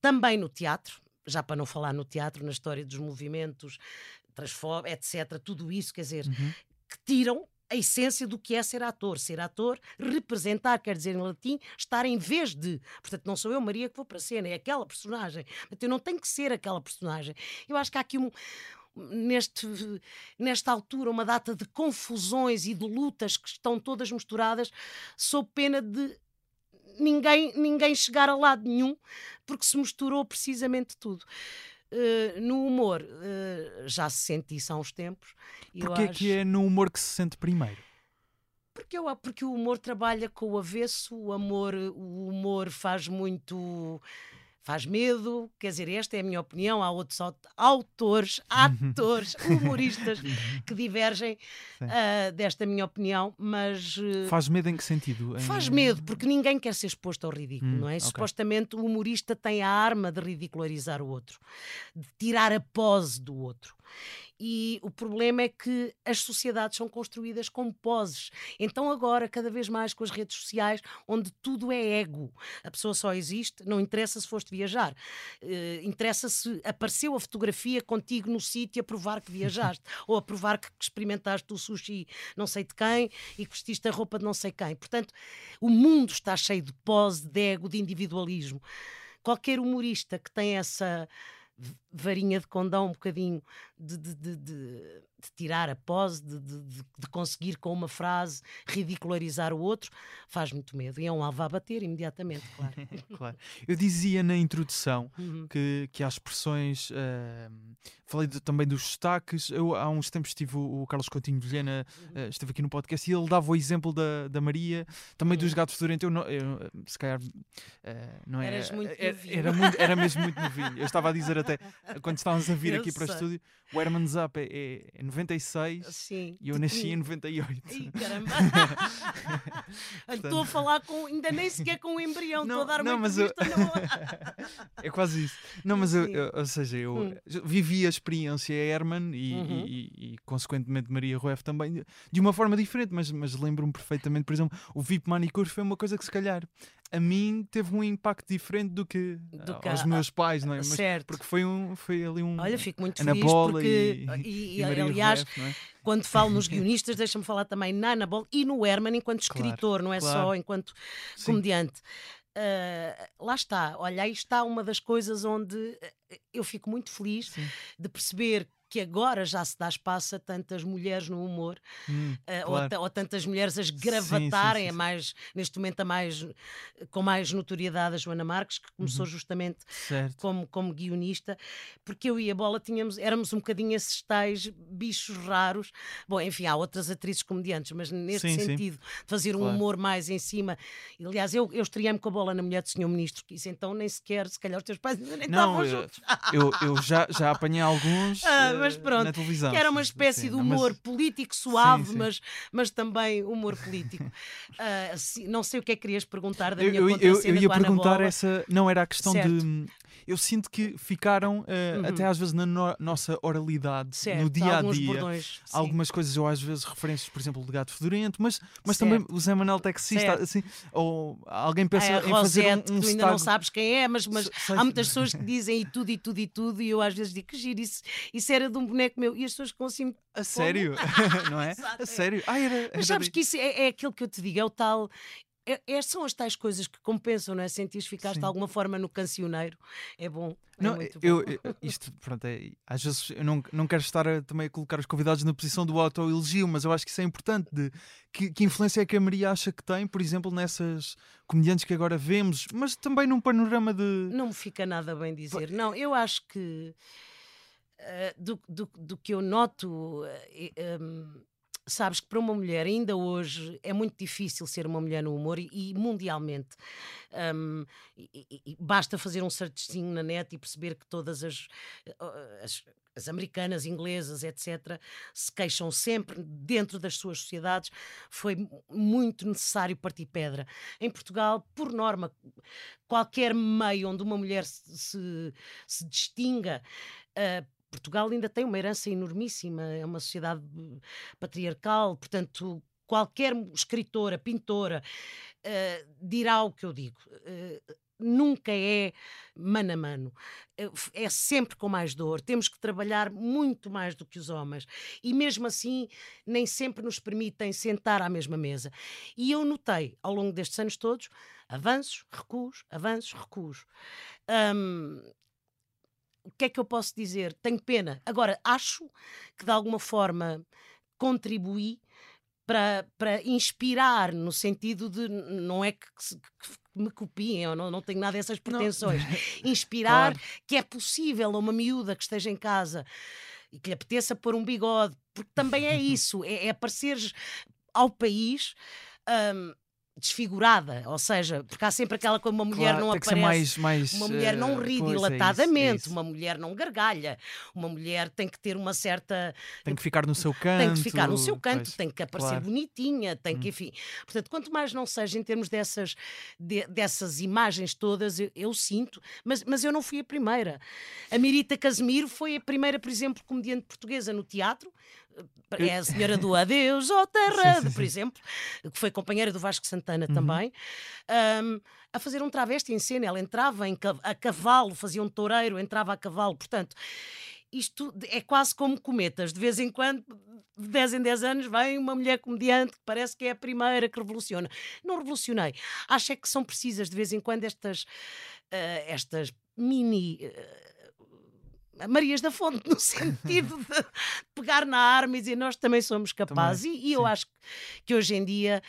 Speaker 2: também no teatro, já para não falar no teatro, na história dos movimentos, transform, etc., tudo isso, quer dizer, uhum. que tiram a essência do que é ser ator. Ser ator, representar, quer dizer em latim, estar em vez de. Portanto, não sou eu, Maria, que vou para a cena, é aquela personagem. Portanto, eu não tenho que ser aquela personagem. Eu acho que há aqui um, neste, nesta altura uma data de confusões e de lutas que estão todas misturadas, sob pena de ninguém, ninguém chegar a lado nenhum, porque se misturou precisamente tudo. Uh, no humor, uh, já se sente isso há uns tempos.
Speaker 1: Porquê acho... que é no humor que se sente primeiro?
Speaker 2: Porque, eu, porque o humor trabalha com o avesso, o, amor, o humor faz muito faz medo, quer dizer, esta é a minha opinião. Há outros autores, atores, <laughs> humoristas que divergem uh, desta minha opinião, mas. Uh,
Speaker 1: faz medo em que sentido?
Speaker 2: Faz medo, porque ninguém quer ser exposto ao ridículo, hum, não é? Okay. Supostamente o humorista tem a arma de ridicularizar o outro, de tirar a pose do outro. E o problema é que as sociedades são construídas com poses. Então, agora, cada vez mais com as redes sociais, onde tudo é ego. A pessoa só existe, não interessa se foste viajar. Uh, interessa se apareceu a fotografia contigo no sítio a provar que viajaste, <laughs> ou a provar que experimentaste o sushi não sei de quem e que vestiste a roupa de não sei quem. Portanto, o mundo está cheio de pose, de ego, de individualismo. Qualquer humorista que tem essa varinha de condão um bocadinho de, de, de, de tirar a pose, de, conseguir com uma frase ridicularizar o outro, faz muito medo. E é um alvo a bater imediatamente, claro. <laughs>
Speaker 1: claro. Eu dizia na introdução uhum. que, que há expressões. Uh, falei também dos destaques. Eu, há uns tempos estive o, o Carlos Coutinho de Vilhena, uhum. uh, esteve aqui no podcast e ele dava o exemplo da, da Maria, também uhum. dos gatos Durante. Eu, não, eu, se calhar. Uh, não
Speaker 2: era. Eras muito
Speaker 1: era, era, muito, era mesmo muito <laughs> novinho. Eu estava a dizer até, <laughs> quando estávamos a vir eu aqui sei. para o estúdio, o Herman Zapp é, é, é 96 Sim. e eu nasci em 98.
Speaker 2: Ai, <laughs> caramba! <laughs> Estou a falar com. ainda nem sequer com o embrião, estou a dar uma não, mas eu...
Speaker 1: É quase isso. Não, mas eu, eu, ou seja, eu hum. vivi a experiência Herman e, uhum. e, e, consequentemente Maria Rueff também de uma forma diferente, mas, mas lembro-me perfeitamente, por exemplo, o VIP Manicure foi uma coisa que se calhar a mim teve um impacto diferente do que,
Speaker 2: Do
Speaker 1: ah,
Speaker 2: que
Speaker 1: aos
Speaker 2: a-
Speaker 1: meus pais, não é? Mas
Speaker 2: certo.
Speaker 1: porque foi, um, foi ali um.
Speaker 2: Olha, fico muito
Speaker 1: Ana
Speaker 2: feliz
Speaker 1: Bola
Speaker 2: porque,
Speaker 1: e, <laughs>
Speaker 2: e-
Speaker 1: e Maria
Speaker 2: aliás,
Speaker 1: é?
Speaker 2: quando falo nos <laughs> guionistas, deixa-me falar também na Ana Bola e no Herman enquanto
Speaker 1: Claro,
Speaker 2: escritor, não é
Speaker 1: claro.
Speaker 2: só enquanto
Speaker 1: Sim.
Speaker 2: comediante. Ah, lá está, olha, aí está uma das coisas onde eh, eu fico muito feliz
Speaker 1: Sim.
Speaker 2: de perceber que agora já se dá espaço a tantas mulheres no humor
Speaker 1: Hum,
Speaker 2: ou,
Speaker 1: claro.
Speaker 2: ta- ou tantas mulheres a
Speaker 1: sim,
Speaker 2: gravatarem
Speaker 1: sim,
Speaker 2: a
Speaker 1: sim.
Speaker 2: mais neste momento a mais com mais notoriedade a Joana Marques que começou
Speaker 1: Uhum.
Speaker 2: justamente
Speaker 1: Certo.
Speaker 2: como, como guionista, porque eu e a Bola tínhamos, éramos um bocadinho esses tais bichos raros. Bom, enfim, há outras atrizes comediantes, mas neste
Speaker 1: Sim, sim.
Speaker 2: sentido, de fazer um
Speaker 1: Claro.
Speaker 2: humor mais em cima. Aliás, eu, eu estreiei-me com a Bola na Mulher do Senhor Ministro, que isso então nem sequer, se calhar os teus pais ainda nem
Speaker 1: Não,
Speaker 2: estavam
Speaker 1: eu,
Speaker 2: juntos.
Speaker 1: eu, eu <laughs> já, já apanhei alguns
Speaker 2: Ah,
Speaker 1: eh,
Speaker 2: mas pronto. Que era uma
Speaker 1: sim,
Speaker 2: espécie
Speaker 1: sim,
Speaker 2: de
Speaker 1: não, mas-
Speaker 2: humor político suave,
Speaker 1: sim.
Speaker 2: Mas, mas também humor político. <laughs> Se- não sei o que é que querias perguntar da minha
Speaker 1: eu, eu, eu ia perguntar
Speaker 2: Bola.
Speaker 1: essa. Não, era a questão
Speaker 2: Certo.
Speaker 1: de. Eu sinto que ficaram, eh,
Speaker 2: Uhum.
Speaker 1: até às vezes, na no- nossa oralidade,
Speaker 2: Certo,
Speaker 1: no dia a dia.
Speaker 2: bordões. sim.
Speaker 1: Algumas coisas, ou às vezes referências, por exemplo, de gato fedorento, mas, mas
Speaker 2: Certo.
Speaker 1: também o Zé Manuel taxista, assim, ou alguém pensa
Speaker 2: É
Speaker 1: em fazer
Speaker 2: Rosette,
Speaker 1: um, um
Speaker 2: que tu ainda não sabes quem é, mas, mas
Speaker 1: sei-
Speaker 2: há muitas pessoas que dizem e tudo, e tudo, e tudo, e eu às vezes digo que giro, isso, isso era de um boneco meu, e as pessoas ficam assim.
Speaker 1: A sério? <laughs> <laughs> não é?
Speaker 2: Exato,
Speaker 1: A sério? Ah, era, era
Speaker 2: Mas sabes que isso é, é aquilo que eu te digo, é o tal. É, é- são as tais coisas que compensam, não é? Sentires ficaste
Speaker 1: Sim.
Speaker 2: de alguma forma no cancioneiro. É bom. É
Speaker 1: Não,
Speaker 2: muito
Speaker 1: eu- isto, pronto, é, às vezes eu não, não quero estar a, também a colocar os convidados na posição do autoelogio, mas eu acho que isso é importante. De, que, que influência é que a Maria acha que tem, por exemplo, nessas comediantes que agora vemos, mas também num panorama de.
Speaker 2: Não me fica nada bem dizer. Não, eu acho que eh, do, do, do que eu noto, eh, eh, hum, sabes que para uma mulher ainda hoje é muito difícil ser uma mulher no humor e, e mundialmente. hum, e- e- e basta fazer um searchzinho na net e perceber que todas as, eh, as as americanas, inglesas, etc., se queixam sempre dentro das suas sociedades. Foi mu- muito necessário partir pedra. Em Portugal, por norma, qualquer meio onde uma mulher se, se, se distinga. ah, Portugal ainda tem uma herança enormíssima, é uma sociedade eh, patriarcal, portanto, qualquer escritora, pintora, ah, dirá o que eu digo. Ah, nunca é mano a mano. É sempre com mais dor. Temos que trabalhar muito mais do que os homens. E mesmo assim, nem sempre nos permitem sentar à mesma mesa. E eu notei, ao longo destes anos todos, avanços, recuos, avanços, recuos. Hum, o que é que eu posso dizer? Tenho pena. Agora, acho que de alguma forma contribuí para, para inspirar, no sentido de não é que, se- que me copiem, eu não, não tenho nada dessas pretensões. <laughs> Inspirar
Speaker 1: Claro.
Speaker 2: que é possível a uma miúda que esteja em casa e que lhe apeteça pôr um bigode, porque também é <laughs> isso, é, é apareceres ao país. hum, desfigurada, ou seja, porque há sempre aquela coisa, uma mulher
Speaker 1: Claro,
Speaker 2: não aparece
Speaker 1: mais, mais,
Speaker 2: uma mulher não
Speaker 1: eh,
Speaker 2: ri
Speaker 1: pois, é isso, é
Speaker 2: dilatadamente,
Speaker 1: isso.
Speaker 2: uma mulher não gargalha, uma mulher tem que ter uma certa.
Speaker 1: Tem que ficar no seu canto.
Speaker 2: tem que ficar no seu canto,
Speaker 1: pois.
Speaker 2: tem que aparecer
Speaker 1: claro.
Speaker 2: bonitinha, tem que,
Speaker 1: Hum.
Speaker 2: enfim. Portanto, quanto mais não seja em termos dessas, de- dessas imagens todas, eu, eu sinto, mas, mas eu não fui a primeira. A Mirita Casemiro foi a primeira, por exemplo, comediante portuguesa no teatro. É a senhora do Adeus, ó Terra,
Speaker 1: Sim, sim,
Speaker 2: por exemplo, que foi companheira do Vasco Santana
Speaker 1: Uhum.
Speaker 2: também, um, a fazer um travesti em cena. Ela entrava em, a cavalo, fazia um toureiro, entrava a cavalo. Portanto, isto é quase como cometas. De vez em quando, de 10 em 10 anos, vem uma mulher comediante que parece que é a primeira que revoluciona. Não revolucionei. Acho é que são precisas de vez em quando estas, eh, estas mini. eh, Marias da Fonte, no <laughs> sentido de pegar na arma e dizer nós também somos capazes. e, e eu acho que hoje em dia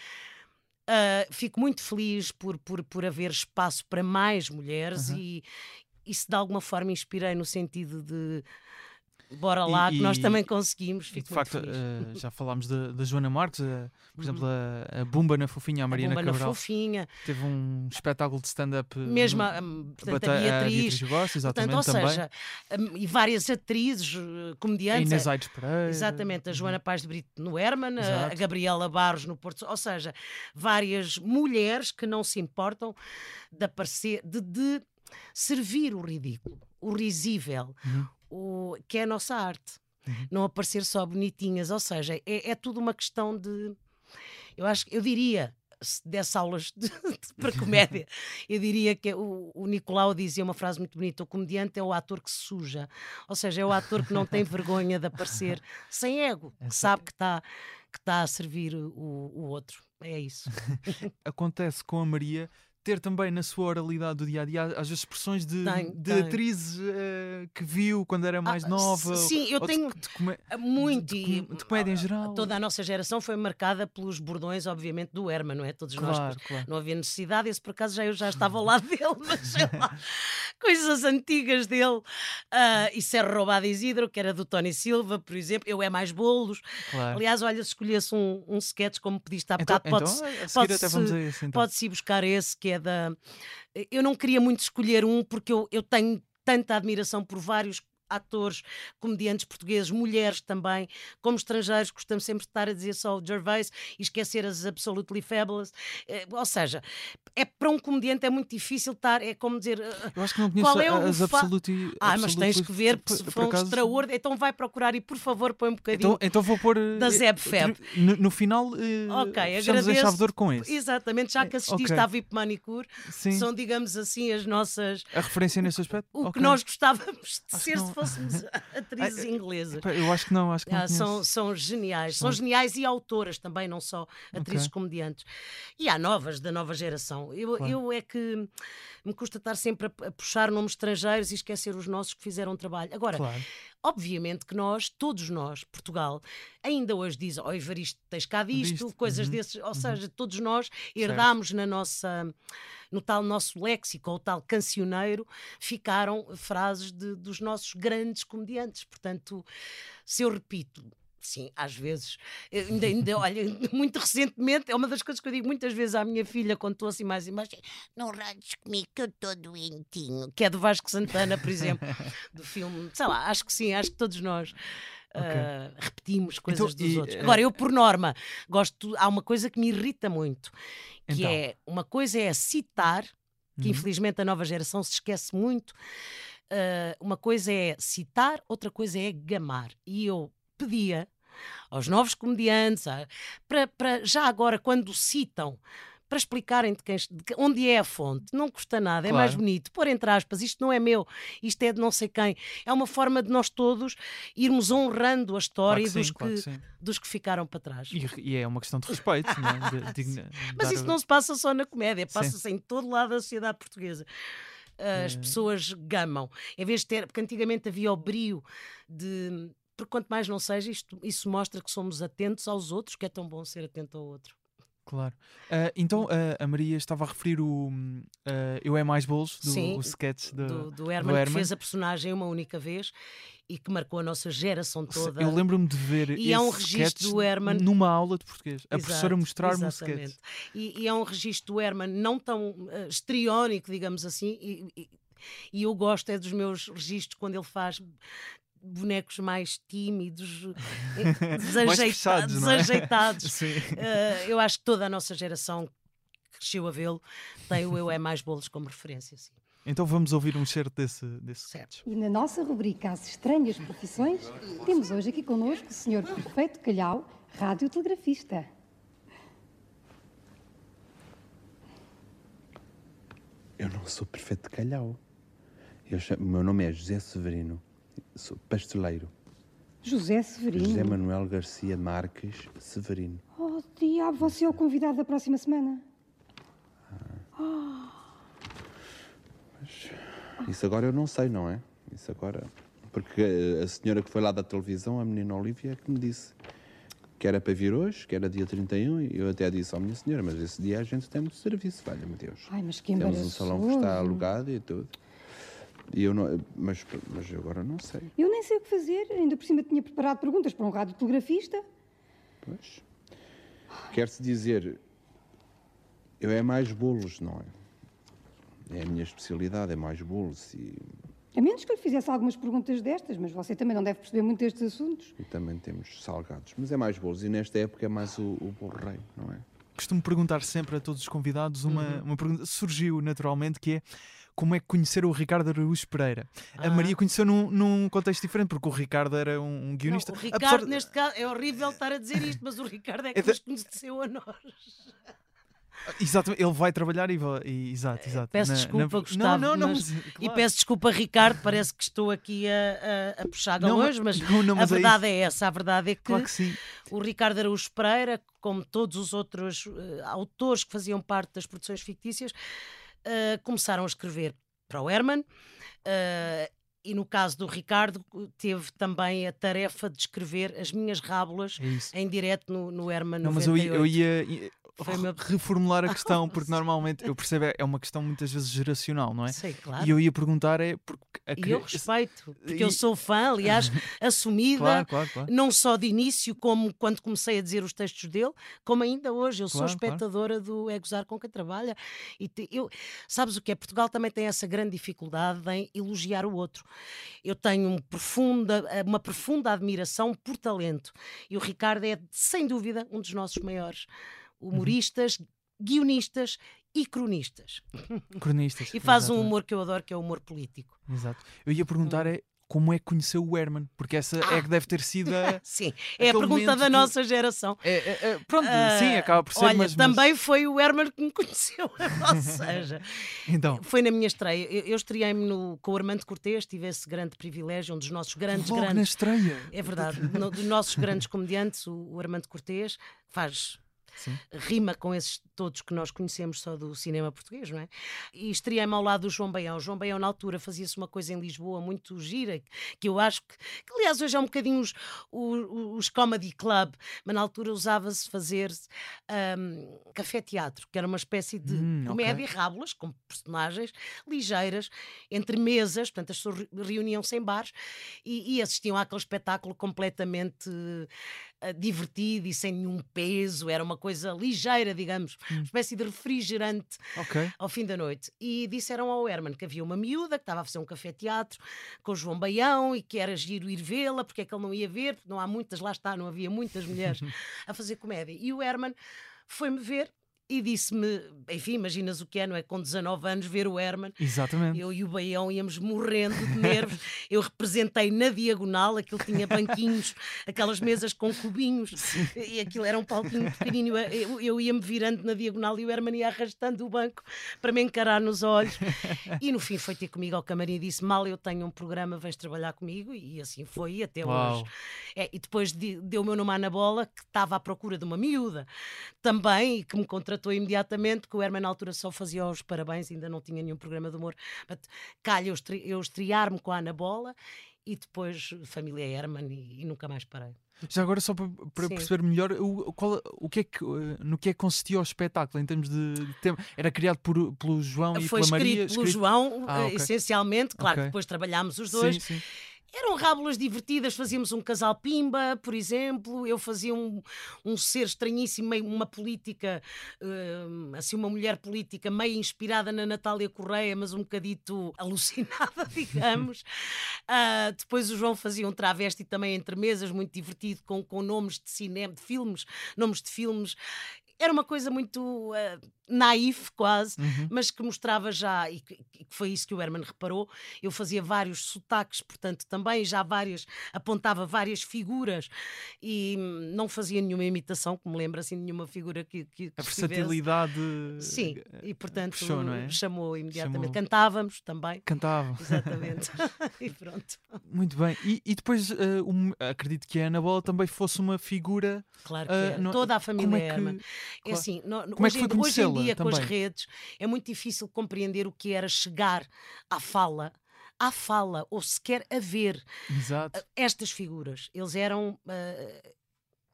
Speaker 2: ah, fico muito feliz por, por, por haver espaço para mais mulheres
Speaker 1: Aham.
Speaker 2: e, e se de alguma forma inspirei no sentido de bora
Speaker 1: E-
Speaker 2: lá, que nós
Speaker 1: e-
Speaker 2: também conseguimos.
Speaker 1: E
Speaker 2: Fico
Speaker 1: de facto, eh, já falámos da, Joana Marques, eh, por
Speaker 2: Uhum.
Speaker 1: exemplo, a, a Bumba na Fofinha, a
Speaker 2: a
Speaker 1: Mariana
Speaker 2: bomba na
Speaker 1: Cabral,
Speaker 2: fofinha,
Speaker 1: teve um espetáculo de stand-up. eh,
Speaker 2: mesmo a, hum, portanto,
Speaker 1: bata-
Speaker 2: a Beatriz.
Speaker 1: Gosta, exatamente,
Speaker 2: Portanto, ou
Speaker 1: também.
Speaker 2: seja, hum, e várias atrizes,
Speaker 1: a
Speaker 2: comediantes.
Speaker 1: Inês Aires Pereira.
Speaker 2: Exatamente, a Joana Paz de Brito no Herman, a- a. Gabriela Barros no Porto, ou seja, várias mulheres que não se importam de aparecer, de, de servir o ridículo, o risível,
Speaker 1: Uhum.
Speaker 2: O, que é a nossa arte.
Speaker 1: Uhum.
Speaker 2: Não aparecer só bonitinhas, ou seja, é, é tudo uma questão de. Eu acho eu diria, se desse aulas de, de, para <laughs> comédia, eu diria que o, o Nicolau dizia uma frase muito bonita: o comediante é o ator que se suja, ou seja, é o ator que não tem vergonha de aparecer <laughs> sem ego, que sabe que está que tá a servir o, o outro. É isso. <laughs>
Speaker 1: Acontece com a Maria ter também na sua oralidade do dia a dia as expressões de,
Speaker 2: Tem,
Speaker 1: de
Speaker 2: tem.
Speaker 1: atriz eh, que viu quando era mais
Speaker 2: Ah,
Speaker 1: nova.
Speaker 2: sim, eu
Speaker 1: ou de-
Speaker 2: tenho
Speaker 1: de, come-
Speaker 2: muito
Speaker 1: de, de comédia em geral.
Speaker 2: toda a nossa geração foi marcada pelos bordões, obviamente, do Herman, não é? Todos nós
Speaker 1: Claro, claro.
Speaker 2: não havia necessidade, esse por acaso já eu já estava ao lado <laughs> dele, mas sei lá, coisas antigas dele. Ah, e Serra Roubada Isidro, que era do Tony Silva, por exemplo, eu é mais bolos.
Speaker 1: claro.
Speaker 2: Aliás, olha, se escolhesse um, um sketch, como pediste há
Speaker 1: Então,
Speaker 2: bocado, pode-se
Speaker 1: então, seguir
Speaker 2: pode-se-
Speaker 1: a esse. Então.
Speaker 2: pode-se ir buscar esse que é da. Eu não queria muito escolher um, porque eu, eu tenho tanta admiração por vários atores, comediantes portugueses, mulheres também, como estrangeiros, gostamos sempre de estar a dizer só o Gervais e esquecer as Absolutely Fabulous. Eh, ou seja, é para um comediante é muito difícil estar, é como dizer. eh,
Speaker 1: Eu acho que não conheço
Speaker 2: Qual é o
Speaker 1: as
Speaker 2: fa-
Speaker 1: Absolute.
Speaker 2: Ah, mas tens que ver,
Speaker 1: por-
Speaker 2: se for um
Speaker 1: acaso-
Speaker 2: extraordinário. Então vai procurar e por favor põe um bocadinho.
Speaker 1: Então, então vou pôr.
Speaker 2: Da
Speaker 1: eh,
Speaker 2: Zeb Feb.
Speaker 1: No, no final, eh,
Speaker 2: Ok,
Speaker 1: fechamos
Speaker 2: agradeço.
Speaker 1: com esse.
Speaker 2: Exatamente, já que assististe
Speaker 1: ok.
Speaker 2: à VIP Manicure,
Speaker 1: Sim.
Speaker 2: são, digamos assim, as nossas.
Speaker 1: A referência nesse aspecto?
Speaker 2: O
Speaker 1: Ok.
Speaker 2: que nós gostávamos de
Speaker 1: Acho
Speaker 2: ser. Se fôssemos <laughs> atrizes
Speaker 1: Ah,
Speaker 2: inglesas.
Speaker 1: Epá, Eu acho que não, acho que não
Speaker 2: Ah, são, são geniais, são geniais e autoras também, não só atrizes
Speaker 1: Ok.
Speaker 2: comediantes. E há novas da nova geração. Eu,
Speaker 1: Claro.
Speaker 2: eu é que me custa estar sempre a, a puxar nomes estrangeiros e esquecer os nossos que fizeram trabalho. Agora,
Speaker 1: Claro.
Speaker 2: Obviamente que nós, todos nós, Portugal, ainda hoje diz, ó Evaristo, tens cá disto, coisas
Speaker 1: uhum,
Speaker 2: desses, ou seja, todos nós
Speaker 1: Certo.
Speaker 2: herdámos na nossa, no tal nosso léxico, ou tal cancioneiro, ficaram frases de- dos nossos grandes comediantes. Portanto, se eu repito. Sim, às vezes. Eu Ainda, ainda, olha, <laughs> muito recentemente, é uma das coisas que eu digo muitas vezes à minha filha, quando estou assim mais embaixo, não rades comigo que eu estou doentinho. Que é do Vasco Santana, por exemplo, do filme. Sei lá, acho que sim, acho que todos nós. ah, repetimos coisas
Speaker 1: Então,
Speaker 2: dos
Speaker 1: e,
Speaker 2: outros.
Speaker 1: eh,
Speaker 2: Agora, eu, por norma, gosto. Há uma coisa que me irrita muito, que
Speaker 1: Então.
Speaker 2: é uma coisa é citar, que
Speaker 1: Uhum.
Speaker 2: infelizmente a nova geração se esquece muito. Ah, uma coisa é citar, outra coisa é gamar. E eu pedia aos novos comediantes, a- para, para já agora, quando citam, para explicarem de quem, de que- onde é a fonte, não custa nada, é mais
Speaker 1: Claro.
Speaker 2: bonito. Pôr entre aspas, isto não é meu, isto é de não sei quem. É uma forma de nós todos irmos honrando a
Speaker 1: Claro
Speaker 2: história
Speaker 1: que
Speaker 2: dos,
Speaker 1: sim, claro
Speaker 2: que,
Speaker 1: que
Speaker 2: dos que ficaram para trás.
Speaker 1: E, e é uma questão de respeito, não é? De- digna- <laughs>
Speaker 2: Mas isso não se passa só na comédia, passa-se em todo lado da sociedade portuguesa. As
Speaker 1: É.
Speaker 2: pessoas gamam. Em vez de ter. Porque antigamente havia o brio de. Porque quanto mais não seja, isto, isso mostra que somos atentos aos outros, que é tão bom ser atento ao outro.
Speaker 1: Claro. Ah, então ah, a Maria estava a referir o ah, Eu é Mais Bolos, do
Speaker 2: Sim,
Speaker 1: o sketch de,
Speaker 2: do, do Herman, que
Speaker 1: Herman.
Speaker 2: fez a personagem uma única vez e que marcou a nossa geração toda.
Speaker 1: Eu lembro-me de ver
Speaker 2: E há um
Speaker 1: esse
Speaker 2: registro
Speaker 1: sketch
Speaker 2: do Herman-
Speaker 1: numa aula de português. A
Speaker 2: Exato,
Speaker 1: professora mostrar-me o sketch.
Speaker 2: E, e é um registro do Herman não tão uh, estriónico, digamos assim, e, e- e eu gosto é dos meus registros quando ele faz bonecos mais tímidos, eh, <laughs> desajeita-
Speaker 1: é?
Speaker 2: desajeitados. <laughs>
Speaker 1: Sim.
Speaker 2: Uh, eu acho que toda a nossa geração que cresceu a vê-lo tem o Eu é Mais Bolos como referência. Sim.
Speaker 1: Então vamos ouvir um certo desse, desse
Speaker 2: Certo.
Speaker 4: E na nossa rubrica As Estranhas Profissões, temos hoje aqui connosco o Sr. Perfeito Calhau, radiotelegrafista.
Speaker 5: Eu não sou perfeito de calhau. Eu chamo- O meu nome é José Severino. Sou pasteleiro.
Speaker 4: José Severino.
Speaker 5: José Manuel Garcia Marques Severino.
Speaker 4: Oh, diabo, você é o convidado da próxima semana.
Speaker 5: Isso agora eu não sei, não é? Isso agora. Porque eh, a senhora que foi lá da televisão, a menina Olívia, é que me disse que era para vir hoje, que era dia 31, e eu até disse, ó minha senhora, mas esse dia a gente tem muito serviço, valha-me Deus.
Speaker 4: Ai, mas que
Speaker 5: Temos um salão que está alugado e tudo. E eu não, mas, mas eu agora não sei.
Speaker 4: Eu nem sei o que fazer, ainda por cima tinha preparado perguntas para um radiotelegrafista.
Speaker 5: Pois. Quer-se dizer, eu é mais bolos, não é? É a minha especialidade, é mais bolos e,
Speaker 4: A menos que eu lhe fizesse algumas perguntas destas, mas você também não deve perceber muito destes assuntos.
Speaker 5: e também temos salgados. Mas é mais bolos e nesta época é mais o, o bolo rei, não é?
Speaker 1: Costumo perguntar sempre a todos os convidados uma,
Speaker 2: Uhum.
Speaker 1: uma pergunta surgiu naturalmente que é como é que conheceram o Ricardo Araújo Pereira? A
Speaker 2: Ah.
Speaker 1: Maria conheceu num, num contexto diferente, porque o Ricardo era um, um guionista.
Speaker 2: Não, o Ricardo,
Speaker 1: Apesar-
Speaker 2: neste caso, é horrível estar a dizer isto, mas o Ricardo é que
Speaker 1: É de-
Speaker 2: nos conheceu a nós.
Speaker 1: Exatamente, ele vai trabalhar e vai. e- exato, exato.
Speaker 2: Peço
Speaker 1: Na-
Speaker 2: desculpa,
Speaker 1: na-
Speaker 2: Gustavo,
Speaker 1: Não, não, não.
Speaker 2: mas-
Speaker 1: mas,
Speaker 2: E
Speaker 1: claro.
Speaker 2: peço desculpa, Ricardo, parece que estou aqui a, a, a puxar galões, mas
Speaker 1: não,
Speaker 2: a
Speaker 1: é
Speaker 2: verdade é, essa. A verdade é que,
Speaker 1: Claro que
Speaker 2: o Ricardo Araújo Pereira, como todos os outros eh, autores que faziam parte das produções fictícias, eh, começaram a escrever para o Herman. eh, e no caso do Ricardo, teve também a tarefa de escrever as minhas rábulas
Speaker 1: É
Speaker 2: em direto no, no Herman
Speaker 1: Não, mas eu
Speaker 2: 98.
Speaker 1: eu ia- <laughs> <laughs> reformular a questão, porque normalmente eu percebo, é uma questão muitas vezes geracional, não é?
Speaker 2: Sei, claro.
Speaker 1: E eu ia perguntar é porque a
Speaker 2: E eu respeito, porque eu
Speaker 1: E-
Speaker 2: sou fã, aliás, <laughs> assumida,
Speaker 1: Claro, claro, claro.
Speaker 2: não só de início, como quando comecei a dizer os textos dele, como ainda hoje. Eu sou espectadora do É Gozar com quem trabalha. E te- eu, sabes o que é? Portugal também tem essa grande dificuldade em elogiar o outro. Eu tenho um profunda, uma profunda admiração por talento. E o Ricardo é, sem dúvida, um dos nossos maiores humoristas, guionistas e cronistas. <laughs>
Speaker 1: Cronistas.
Speaker 2: E faz um
Speaker 1: exatamente.
Speaker 2: humor que eu adoro, que é o humor político.
Speaker 1: Exato. Eu ia perguntar é como é que conheceu o Herman, porque essa é que deve ter sido a. <laughs>
Speaker 2: Sim, é a pergunta da
Speaker 1: de-
Speaker 2: nossa geração.
Speaker 1: É, é, é, pronto,
Speaker 2: Ah,
Speaker 1: sim, acaba por ser,
Speaker 2: Olha,
Speaker 1: mas, mas-
Speaker 2: também foi o Herman que me <laughs> conheceu. Ou seja,
Speaker 1: Então,
Speaker 2: foi na minha estreia. Eu, eu estreiei-me no- com o Armando Cortês, tive esse grande privilégio, um dos nossos grandes,
Speaker 1: logo na
Speaker 2: grandes.
Speaker 1: estreia.
Speaker 2: É verdade, no- dos nossos grandes comediantes, o, o Armando Cortês, faz.
Speaker 1: Sim.
Speaker 2: Rima com esses todos que nós conhecemos só do cinema português, não é? E estreiei-me ao lado do João Baião. O João Baião, na altura, fazia-se uma coisa em Lisboa muito gira, que eu acho que, que aliás, hoje é um bocadinho os, os, os comedy club, mas na altura usava-se fazer hum, café-teatro, que era uma espécie de
Speaker 1: Hum,
Speaker 2: comédia rábulas, com personagens ligeiras, entre mesas, portanto as pessoas re- reuniam-se em bares e, e assistiam àquele espetáculo completamente divertido e sem nenhum peso, era uma coisa ligeira, digamos,
Speaker 1: Hum.
Speaker 2: uma espécie de refrigerante
Speaker 1: Ok.
Speaker 2: ao fim da noite. E disseram ao Herman que havia uma miúda que estava a fazer um café-teatro com o João Baião e que era giro ir vê-la, porque é que ele não ia ver, porque não há muitas, lá está, não havia muitas mulheres <laughs> a fazer comédia. E o Herman foi-me ver e disse-me, enfim, imaginas o que é, não é? Com 19 anos, ver o Herman.
Speaker 1: Exatamente.
Speaker 2: Eu e o Baião íamos morrendo de nervos. <laughs> Eu representei na diagonal, aquilo tinha banquinhos, aquelas mesas com cubinhos, e aquilo era um palquinho pequenino. Eu, eu ia-me virando na diagonal e o Herman ia arrastando o banco para me encarar nos olhos. E no fim foi ter comigo ao camarim e disse: Mal, eu tenho um programa, vens trabalhar comigo. E assim foi, e até
Speaker 1: Uau.
Speaker 2: hoje. É, e depois de- deu o meu nome à Ana Bola, que estava à procura de uma miúda também, e que me contratou imediatamente, porque o Herman na altura só fazia os parabéns, ainda não tinha nenhum programa de humor. But, calha eu, estre- eu estrear-me com a Ana Bola e depois família Herman e, e nunca mais parei.
Speaker 1: Já agora, só para, para perceber melhor, o, qual, o que é que, no que é que consistia o espetáculo em termos de tema? Era criado por, pelo João e
Speaker 2: Foi
Speaker 1: pela
Speaker 2: escrito
Speaker 1: Maria?
Speaker 2: pelo João,
Speaker 1: Ah,
Speaker 2: eh,
Speaker 1: ok.
Speaker 2: essencialmente, claro
Speaker 1: Ok.
Speaker 2: que depois trabalhámos os dois.
Speaker 1: Sim, sim.
Speaker 2: Eram rábulas divertidas, fazíamos um casal pimba, por exemplo. Eu fazia um, um ser estranhíssimo, meio uma política, hum, assim, uma mulher política meio inspirada na Natália Correia, mas um bocadito <laughs> alucinada, digamos. <laughs> Ah, depois o João fazia um travesti também entre mesas, muito divertido, com, com nomes de cinema, de filmes, nomes de filmes. Era uma coisa muito ah, naif, quase,
Speaker 1: Uhum.
Speaker 2: mas que mostrava já, e que, que foi isso que o Herman reparou, eu fazia vários sotaques, portanto, também já várias, apontava várias figuras e não fazia nenhuma imitação, que me lembra assim, nenhuma figura que, que, que
Speaker 1: A versatilidade.
Speaker 2: Sim, e portanto
Speaker 1: puxou, é?
Speaker 2: chamou imediatamente.
Speaker 1: Chamou.
Speaker 2: Cantávamos também.
Speaker 1: Cantava.
Speaker 2: Exatamente. <laughs> <laughs> e pronto.
Speaker 1: Muito bem. E, e depois, eh, um- acredito que a Ana Bola também fosse uma figura.
Speaker 2: Claro que
Speaker 1: ah,
Speaker 2: é. Toda a
Speaker 1: como
Speaker 2: família
Speaker 1: é que-
Speaker 2: Herman. É
Speaker 1: claro.
Speaker 2: assim, no-
Speaker 1: Como é
Speaker 2: hoje,
Speaker 1: que foi
Speaker 2: em, hoje em dia, com as
Speaker 1: também?
Speaker 2: redes, é muito difícil compreender o que era chegar à fala, à fala, ou sequer a ver
Speaker 1: Exato.
Speaker 2: estas figuras. Eles eram.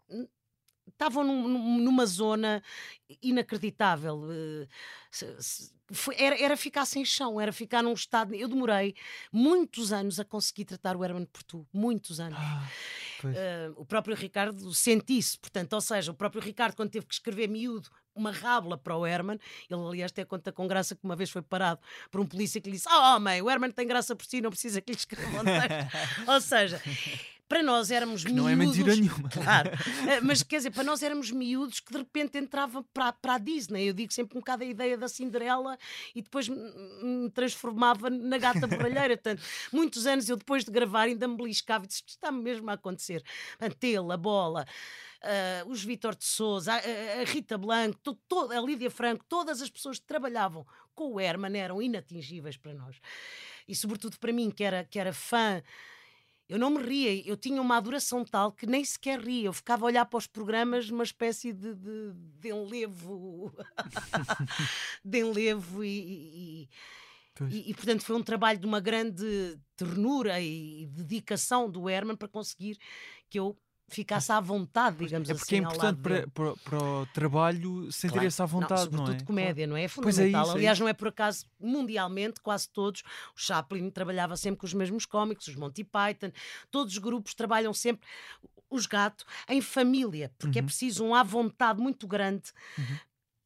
Speaker 2: n- Estavam num- num- numa zona inacreditável. eh, se- se- foi- era, era ficar sem chão, era ficar num estado. Eu demorei muitos anos a conseguir tratar o Herman por tu. Muitos anos.
Speaker 1: Ah.
Speaker 2: Uh, o próprio Ricardo sente isso, portanto, ou seja, o próprio Ricardo, quando teve que escrever miúdo uma rábula para o Herman, ele aliás até conta com graça que uma vez foi parado por um polícia que lhe disse: Oh, homem, o Herman tem graça por si, não precisa que lhe escreva um texto. <laughs> ou seja, para nós éramos
Speaker 1: Que não é
Speaker 2: miúdos.
Speaker 1: mentira nenhuma.
Speaker 2: Claro. <laughs> Eh, Mas quer dizer, para nós éramos miúdos que de repente entravam para, para a Disney. Eu digo sempre um bocado a ideia da Cinderela e depois me, transformava na gata borralheira. Portanto, muitos anos eu depois de gravar ainda me beliscava e disse: "Isto está mesmo a acontecer. A tela, a bola. ah, os Vítor de Souza, a, a- a Rita Blanco, to- to- a Lídia Franco, todas as pessoas que trabalhavam com o Herman eram inatingíveis para nós. E sobretudo para mim, que era, que era fã eu não me ria, eu tinha uma adoração tal que nem sequer ria. Eu ficava a olhar para os programas numa espécie de, de, de enlevo. <laughs> de enlevo e, e- e- e, portanto foi um trabalho de uma grande ternura e dedicação do Herman para conseguir que eu ficasse à vontade, digamos
Speaker 1: É
Speaker 2: assim.
Speaker 1: porque é
Speaker 2: ao lado
Speaker 1: importante para, para, para o trabalho sentir
Speaker 2: Claro.
Speaker 1: essa à vontade, não,
Speaker 2: sobretudo
Speaker 1: é?
Speaker 2: comédia, não é? É
Speaker 1: Pois é
Speaker 2: fundamental.
Speaker 1: isso, é
Speaker 2: Aliás,
Speaker 1: isso.
Speaker 2: não é por acaso, mundialmente, quase todos, o Chaplin trabalhava sempre com os mesmos cómicos, os Monty Python, todos os grupos trabalham sempre, os gato, em família, porque é
Speaker 1: Uhum.
Speaker 2: preciso um à vontade muito grande.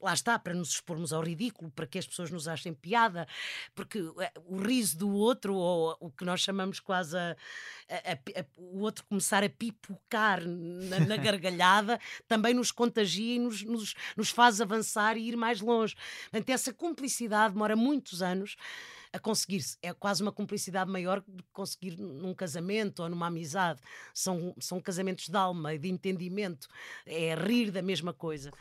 Speaker 2: Lá está, para nos expormos ao ridículo, para que as pessoas nos achem piada, porque eh, o riso do outro, ou o que nós chamamos quase a, a- a- o outro começar a pipocar na, na <laughs> gargalhada, também nos contagia e nos, nos, nos faz avançar e ir mais longe. Portanto, essa cumplicidade demora muitos anos a conseguir-se. É quase uma cumplicidade maior do que conseguir num casamento ou numa amizade. São, são casamentos de alma e de entendimento. É rir da mesma coisa.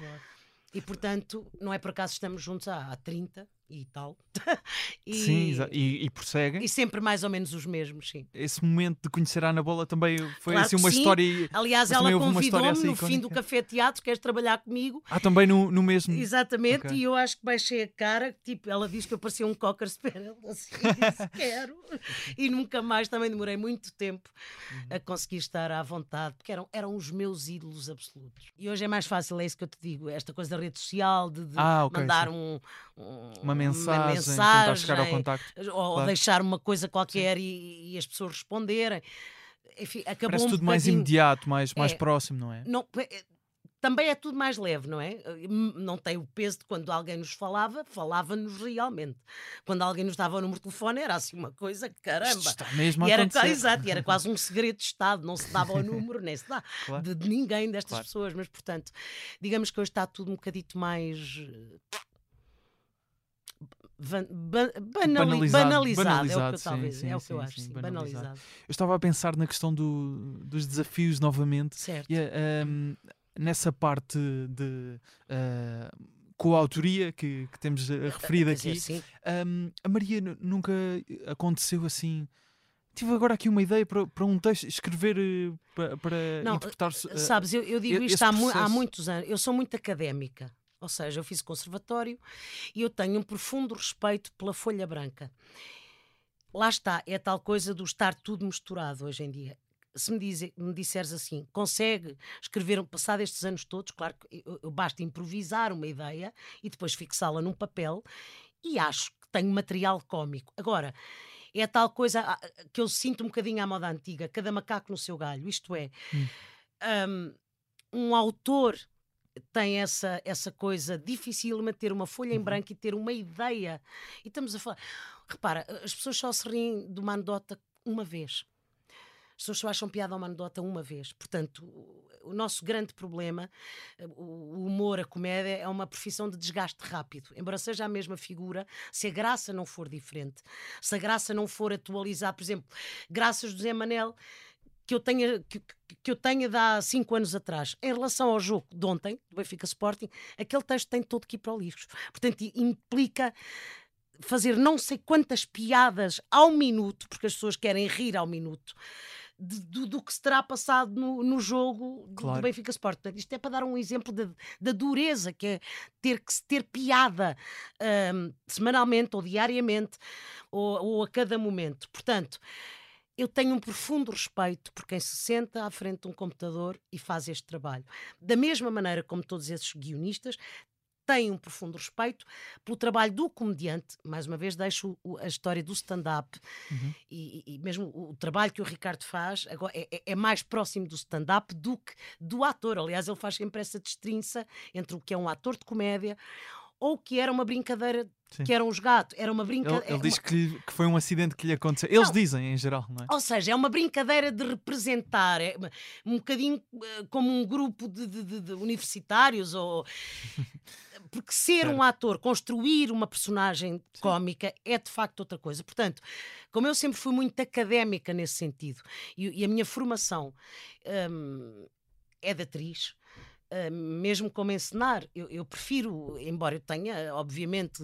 Speaker 2: E, portanto, não é por acaso estamos juntos há, há 30 e tal. <laughs> e,
Speaker 1: Sim, e, e prosseguem.
Speaker 2: e sempre mais ou menos os mesmos, sim.
Speaker 1: Esse momento de conhecer a Ana Bola também foi
Speaker 2: Claro
Speaker 1: assim uma
Speaker 2: sim.
Speaker 1: história.
Speaker 2: Aliás, ela convidou-me
Speaker 1: assim
Speaker 2: no fim do. Café Teatro, queres trabalhar comigo?
Speaker 1: Ah, também no, no mesmo.
Speaker 2: Exatamente,
Speaker 1: Ok.
Speaker 2: e eu acho que baixei a cara, tipo, ela disse que eu parecia um cocker spaniel, assim, disse, quero. <laughs> <laughs> E nunca mais, também demorei muito tempo
Speaker 1: Uhum.
Speaker 2: a conseguir estar à vontade, porque eram, eram os meus ídolos absolutos. E hoje é mais fácil, é isso que eu te digo, esta coisa da rede social, de, de
Speaker 1: Ah, ok,
Speaker 2: mandar
Speaker 1: sim.
Speaker 2: um, um-
Speaker 1: Uma mensagem, tentar chegar ao contacto.
Speaker 2: ou
Speaker 1: claro.
Speaker 2: deixar uma coisa qualquer e, e as pessoas responderem. Enfim, acabou
Speaker 1: Parece
Speaker 2: um
Speaker 1: tudo mais imediato, mais, mais
Speaker 2: É.
Speaker 1: próximo, não é?
Speaker 2: não, é- também é tudo mais leve, não é? Hum, Não tem o peso de quando alguém nos falava, falava-nos realmente. Quando alguém nos dava o número de telefone, era assim uma coisa,
Speaker 1: Isto
Speaker 2: caramba.
Speaker 1: está mesmo a
Speaker 2: E era, exato, e era quase um segredo de Estado, não se dava o <laughs> número, nem se dá
Speaker 1: Claro.
Speaker 2: de, de ninguém destas
Speaker 1: Claro.
Speaker 2: pessoas, mas portanto, digamos que hoje está tudo um bocadito mais eh, van- ba- banali-
Speaker 1: Banalizado,
Speaker 2: banalizado, é o que eu
Speaker 1: sim,
Speaker 2: talvez,
Speaker 1: sim,
Speaker 2: é o que eu acho,
Speaker 1: sim,
Speaker 2: sim,
Speaker 1: banalizado.
Speaker 2: banalizado.
Speaker 1: Eu estava a pensar na questão do- dos desafios novamente.
Speaker 2: Certo.
Speaker 1: E, ahm, nessa parte de ah, coautoria que, que temos ah, referido aqui,
Speaker 2: sim,
Speaker 1: ahm, a Maria nu- nunca aconteceu assim. Tive agora aqui uma ideia para, para um texto, escrever eh, para, para
Speaker 2: Não,
Speaker 1: interpretar.
Speaker 2: Sabes, eu, eu digo isto há, mu- há muitos anos. Eu sou muito académica. Ou seja, eu fiz conservatório e eu tenho um profundo respeito pela folha branca. Lá está, é tal coisa do estar tudo misturado hoje em dia. Se me, dize- me disseres assim, consegue escrever, um- passado estes anos todos, claro que eu, eu basta improvisar uma ideia e depois fixá-la num papel e acho que tenho material cómico. Agora, é tal coisa ah, que eu sinto um bocadinho à moda antiga, cada macaco no seu galho, isto é, um, um autor tem essa, essa coisa difícil de ter uma folha em branco e ter uma ideia. E estamos a falar. Repara, as pessoas só se riem de uma anedota uma vez. As pessoas só acham piada a uma anedota uma vez. Portanto, o- nosso grande problema, eh, o o humor, a comédia, é uma profissão de desgaste rápido. Embora seja a mesma figura, se a graça não for diferente, se a graça não for atualizar, por exemplo, graças do Zé Manel, que eu tenha que, que- eu tenha de há cinco anos atrás em relação ao jogo de ontem do Benfica Sporting aquele texto tem todo que ir para o lixo portanto implica fazer não sei quantas piadas ao minuto porque as pessoas querem rir ao minuto de- do, do que se terá passado no, no jogo do-
Speaker 1: Claro.
Speaker 2: do Benfica Sport. Portanto, isto é para dar um exemplo da- da dureza que é ter que ter piada ahm, semanalmente ou diariamente ou, ou a cada momento. Portanto, eu tenho um profundo respeito por quem se senta à frente de um computador e faz este trabalho. Da mesma maneira como todos esses guionistas, tenho um profundo respeito pelo trabalho do comediante. Mais uma vez, deixo a história do stand-up
Speaker 1: Uhum.
Speaker 2: e, e- mesmo o, o trabalho que o Ricardo faz agora é, é- é mais próximo do stand-up do que do ator. Aliás, ele faz sempre essa destrinça entre o que é um ator de comédia ou que era uma brincadeira,
Speaker 1: Sim.
Speaker 2: que eram os gatos, era uma
Speaker 1: Ele,
Speaker 2: brincadeira.
Speaker 1: ele diz que, que foi um acidente que lhe aconteceu. Eles
Speaker 2: Não.
Speaker 1: dizem, em geral, não é?
Speaker 2: Ou seja, é uma brincadeira de representar, é um bocadinho eh, como um grupo de, de- de- universitários, ou <laughs> porque ser um ator, construir uma personagem cómica é de facto outra coisa. Portanto, como eu sempre fui muito académica nesse sentido, e, e a minha formação hum, é de atriz. Hum, mesmo como encenar, eu, eu prefiro, embora eu tenha, obviamente,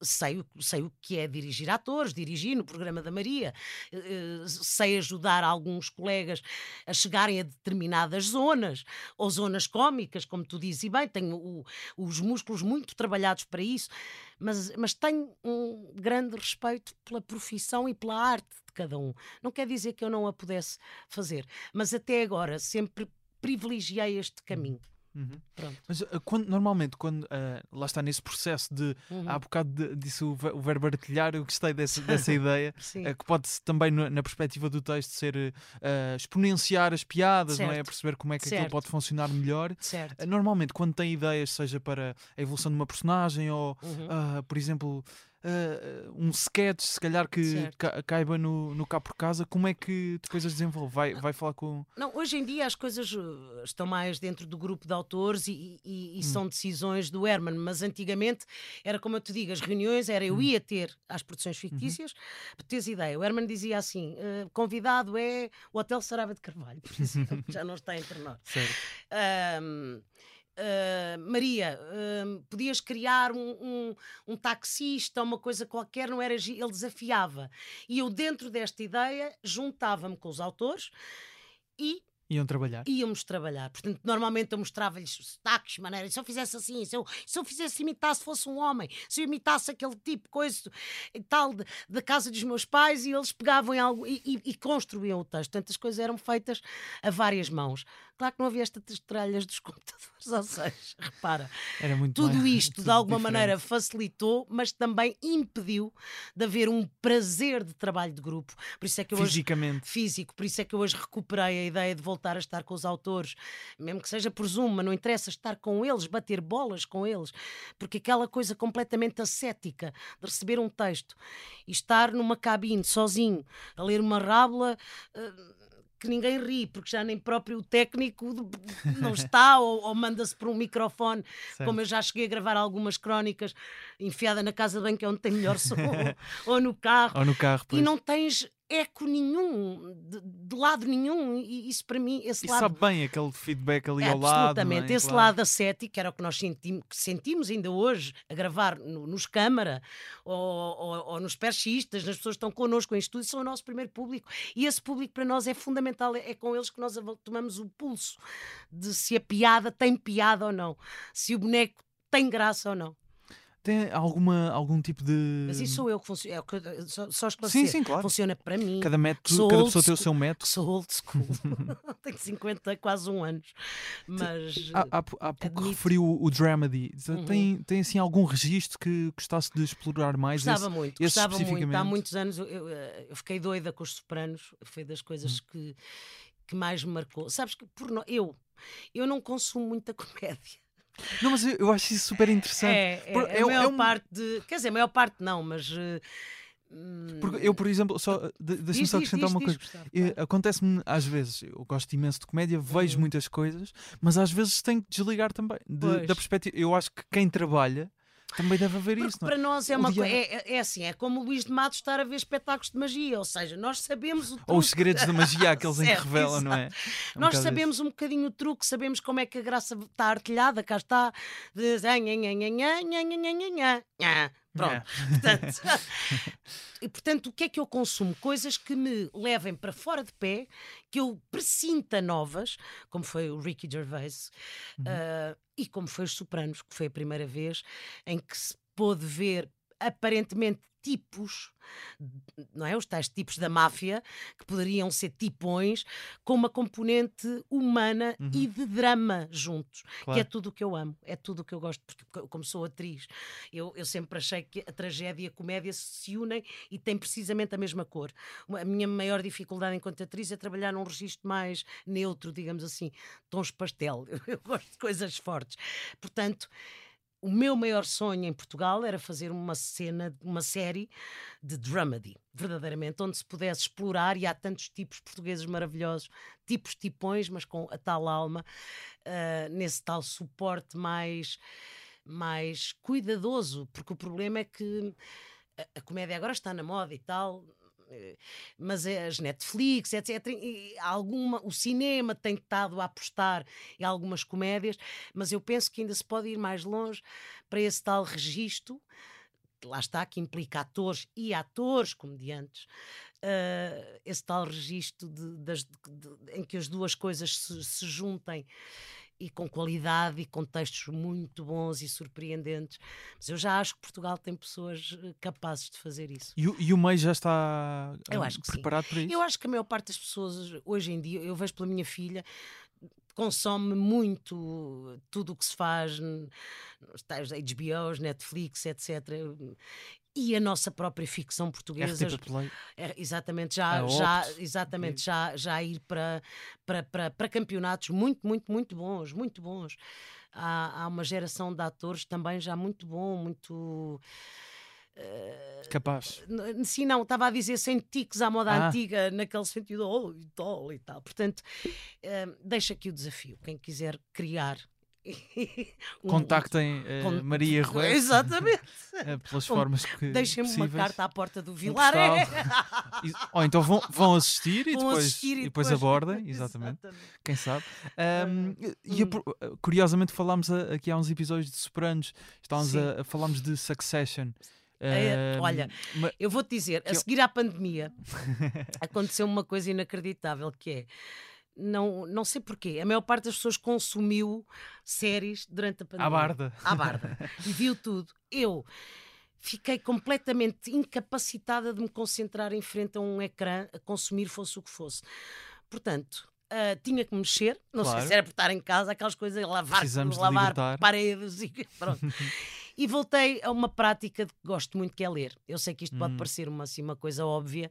Speaker 2: sei, sei o que é dirigir atores, dirigi no programa da Maria, eh, sei ajudar alguns colegas a chegarem a determinadas zonas, ou zonas cómicas, como tu dizes, e bem, tenho o- os músculos muito trabalhados para isso, mas, mas tenho um grande respeito pela profissão e pela arte de cada um. Não quer dizer que eu não a pudesse fazer, mas até agora sempre privilegiei este caminho.
Speaker 1: Uhum. Mas uh, quando, normalmente, quando uh, lá está nesse processo de.
Speaker 2: Uhum.
Speaker 1: Há bocado de- disse o, o verbo artilhar, eu gostei dessa, <laughs> dessa ideia. Uh, que pode também, no- na perspectiva do texto, ser uh, exponenciar as piadas, não é?
Speaker 2: Certo.
Speaker 1: Perceber como é que aquilo
Speaker 2: Certo.
Speaker 1: pode funcionar melhor.
Speaker 2: Certo.
Speaker 1: Normalmente, quando tem ideias, seja para a evolução de uma personagem ou,
Speaker 2: Uhum.
Speaker 1: ah, por exemplo, ah, um sketch, se calhar que
Speaker 2: Certo.
Speaker 1: ca- caiba no, no cá por casa, como é que depois as desenvolve? Vai, vai falar com.
Speaker 2: Não, hoje em dia as coisas uh, estão mais dentro do grupo de autores e, e- e são decisões do Herman, mas antigamente era como eu te digo, as reuniões era eu ia ter às produções fictícias, para teres ideia. O Herman dizia assim: uh, convidado é o Hotel Sarava de Carvalho, <laughs> por exemplo, já não está entre nós. <laughs>
Speaker 1: Sério.
Speaker 2: Ahm, ah, Maria, ahm, podias criar um, um, um taxista, uma coisa qualquer, não era ele desafiava. E eu, dentro desta ideia, juntava-me com os autores e
Speaker 1: Iam trabalhar.
Speaker 2: íamos trabalhar. Portanto, normalmente eu mostrava-lhes sotaques, maneiras. Se eu fizesse assim, se eu, se eu fizesse imitar, se fosse um homem, se eu imitasse aquele tipo coisa e tal da casa dos meus pais, e eles pegavam em algo e, e- e construíam o texto. Portanto, as coisas eram feitas a várias mãos. Claro que não havia estas tralhas dos computadores, <laughs> ou seja, repara,
Speaker 1: Era muito
Speaker 2: tudo isto de
Speaker 1: tudo <laughs>
Speaker 2: alguma
Speaker 1: diferente.
Speaker 2: maneira facilitou, mas também impediu de haver um prazer de trabalho de grupo. Por isso é que eu hoje
Speaker 1: Fisicamente.
Speaker 2: físico, por isso é que eu hoje recuperei a ideia de voltar a estar com os autores, mesmo que seja por Zoom, mas não interessa estar com eles, bater bolas com eles, porque aquela coisa completamente ascética de receber um texto e estar numa cabine sozinho a ler uma rábula. eh, que ninguém ri, porque já nem próprio o técnico não está, <laughs> ou, ou manda-se por um microfone,
Speaker 1: Certo.
Speaker 2: como eu já cheguei a gravar algumas crónicas enfiada na casa de banho, que é onde tem melhor som, <laughs> ou no carro,
Speaker 1: Ou no carro,
Speaker 2: e
Speaker 1: pois.
Speaker 2: não tens eco nenhum, de, de lado nenhum, e isso para mim, esse
Speaker 1: E
Speaker 2: lado.
Speaker 1: sabe bem aquele feedback ali
Speaker 2: é,
Speaker 1: ao lado.
Speaker 2: absolutamente,
Speaker 1: não é?
Speaker 2: esse
Speaker 1: Claro.
Speaker 2: lado ascético, que era o que nós sentimos, que sentimos ainda hoje a gravar no- nos câmara ou, ou- ou nos perchistas, nas pessoas que estão connosco em estúdio, são o nosso primeiro público. E esse público para nós é fundamental, é, é com eles que nós tomamos o pulso de se a piada tem piada ou não, se o boneco tem graça ou não.
Speaker 1: Tem alguma, algum tipo de.
Speaker 2: Mas isso sou eu que funciona, é o que eu- só, só
Speaker 1: Sim,
Speaker 2: esclarecer.
Speaker 1: sim, claro.
Speaker 2: Funciona para mim.
Speaker 1: Cada, método, cada pessoa tem o seu método.
Speaker 2: Sou old school. <laughs> <laughs> Tenho 50, quase um anos. Mas.
Speaker 1: Há, há, há pouco
Speaker 2: admito.
Speaker 1: referiu o, o Dramedy.
Speaker 2: Uhum.
Speaker 1: Tem, tem assim algum registro que gostasse de explorar mais?
Speaker 2: Gostava
Speaker 1: Esse-
Speaker 2: muito,
Speaker 1: esse
Speaker 2: gostava muito. Há muitos anos eu, eu, eh, eu fiquei doida com os Sopranos, foi das coisas
Speaker 1: Hum.
Speaker 2: que, que mais me marcou. Sabes que por no- eu, eu não consumo muita <laughs> comédia.
Speaker 1: Não, mas eu, eu acho isso super interessante.
Speaker 2: É, é,
Speaker 1: Por-
Speaker 2: a
Speaker 1: é é
Speaker 2: maior
Speaker 1: um-
Speaker 2: parte de. Quer dizer, a maior parte não, mas. eh, hum,
Speaker 1: Porque eu, por exemplo, só, de- deixa-me só acrescentar
Speaker 2: diz,
Speaker 1: uma
Speaker 2: diz,
Speaker 1: coisa. Eh. Acontece-me às vezes, eu gosto imenso de comédia, vejo
Speaker 2: Uhum.
Speaker 1: muitas coisas, mas às vezes tenho que desligar também de- da perspectiva. Eu acho que quem trabalha também deve haver
Speaker 2: Porque
Speaker 1: isso, não é?
Speaker 2: para nós é
Speaker 1: O
Speaker 2: uma
Speaker 1: dia-
Speaker 2: coisa. É, é- é assim, é como o Luís de Matos estar a ver espetáculos de magia, ou seja, nós sabemos o
Speaker 1: Ou os
Speaker 2: truque.
Speaker 1: segredos da magia, aqueles em que <laughs>
Speaker 2: Certo,
Speaker 1: revelam, não é? É um
Speaker 2: Nós sabemos um bocadinho o truque, sabemos como é que a graça está artilhada, cá está. De... Pronto. <laughs> Portanto, <laughs> e portanto, o que é que eu consumo? Coisas que me levem para fora de pé, que eu presinta novas, como foi o Ricky Gervais, ah, e como foi os Sopranos, que foi a primeira vez em que se pôde ver aparentemente tipos, não é? Os tais tipos da máfia, que poderiam ser tipões, com uma componente humana e de drama juntos, que é
Speaker 1: Claro.
Speaker 2: tudo o que eu amo, é tudo o que eu gosto, porque co- como sou atriz, eu, eu sempre achei que a tragédia e a comédia se unem e têm precisamente a mesma cor. A minha maior dificuldade enquanto atriz é trabalhar num registro mais neutro, digamos assim, tons pastel. Eu, <laughs> eu gosto de coisas fortes. Portanto, o meu maior sonho em Portugal era fazer uma cena, uma série de dramedy, verdadeiramente, onde se pudesse explorar, e há tantos tipos portugueses maravilhosos, tipos tipões, mas com a tal alma, uh, nesse tal suporte mais, mais cuidadoso, porque o problema é que a, a comédia agora está na moda e tal, mas as Netflix, etc. Alguma, o cinema tem estado a apostar em algumas comédias, mas eu penso que ainda se pode ir mais longe para esse tal registro. Lá está, que implica atores e atores, comediantes, uh, esse tal registro de, de, de, em que as duas coisas se, se juntem e com qualidade e com textos muito bons e surpreendentes. Mas eu já acho que Portugal tem pessoas eh, capazes de fazer isso.
Speaker 1: E, e o meio já está
Speaker 2: que
Speaker 1: preparado
Speaker 2: sim.
Speaker 1: para isso?
Speaker 2: Eu acho que a maior parte das pessoas hoje em dia, eu vejo pela minha filha, consome muito tudo o que se faz nos tais HBOs, Netflix, etc e a nossa própria ficção portuguesa é, exatamente já já exatamente já já ir para, para, para, para campeonatos muito muito muito bons muito bons há, há uma geração de atores também já muito bom muito
Speaker 1: Uh, Capaz.
Speaker 2: Sim, não, estava a dizer sem tiques à moda ah. antiga, naquele sentido, oh, e tal e tal. Portanto, uh, deixa aqui o desafio. Quem quiser criar <laughs>
Speaker 1: Contactem uh, Maria Rui.
Speaker 2: Exatamente.
Speaker 1: Uh, <laughs> pelas formas que. <laughs>
Speaker 2: Deixem-me uma carta à porta do Vilar. Um
Speaker 1: Ou então vão, vão assistir e, vão depois, assistir e depois, depois abordem, exatamente. exatamente. Quem sabe. Um, e hum. curiosamente falámos a, aqui há uns episódios de Sopranos, estávamos a, a falámos de Succession.
Speaker 2: É, olha, eu vou-te dizer, a seguir à pandemia aconteceu uma coisa inacreditável que é não, não sei porquê. A maior parte das pessoas consumiu séries durante a pandemia.
Speaker 1: À barda.
Speaker 2: À barda. e viu tudo. Eu fiquei completamente incapacitada de me concentrar em frente a um ecrã a consumir fosse o que fosse. Portanto, Uh, tinha que mexer, não claro. sei se era por estar em casa, aquelas coisas, lavar, lavar paredes e pronto. <laughs> e voltei a uma prática que gosto muito que é ler. Eu sei que isto pode hum. parecer uma, assim, uma coisa óbvia,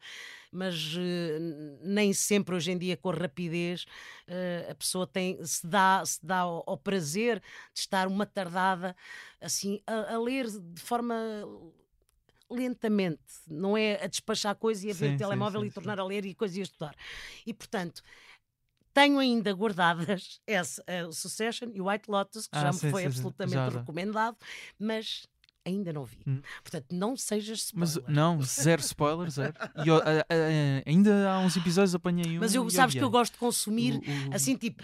Speaker 2: mas uh, nem sempre hoje em dia com rapidez uh, a pessoa tem, se dá, se dá ao, ao, prazer de estar uma tardada assim a, a ler de forma lentamente, não é a despachar coisas e a ver sim, o telemóvel sim, sim, e tornar a ler e coisas e a estudar. E portanto, tenho ainda guardadas <laughs> essa, uh, Succession e White Lotus, que ah, já me foi absolutamente já. recomendado, mas ainda não vi. Hum. Portanto, não sejas spoiler.
Speaker 1: Mas não, <laughs> zero spoiler, zero. E eu, ainda há uns episódios apanhei um.
Speaker 2: Mas eu sabes que eu gosto de consumir o, o... assim tipo.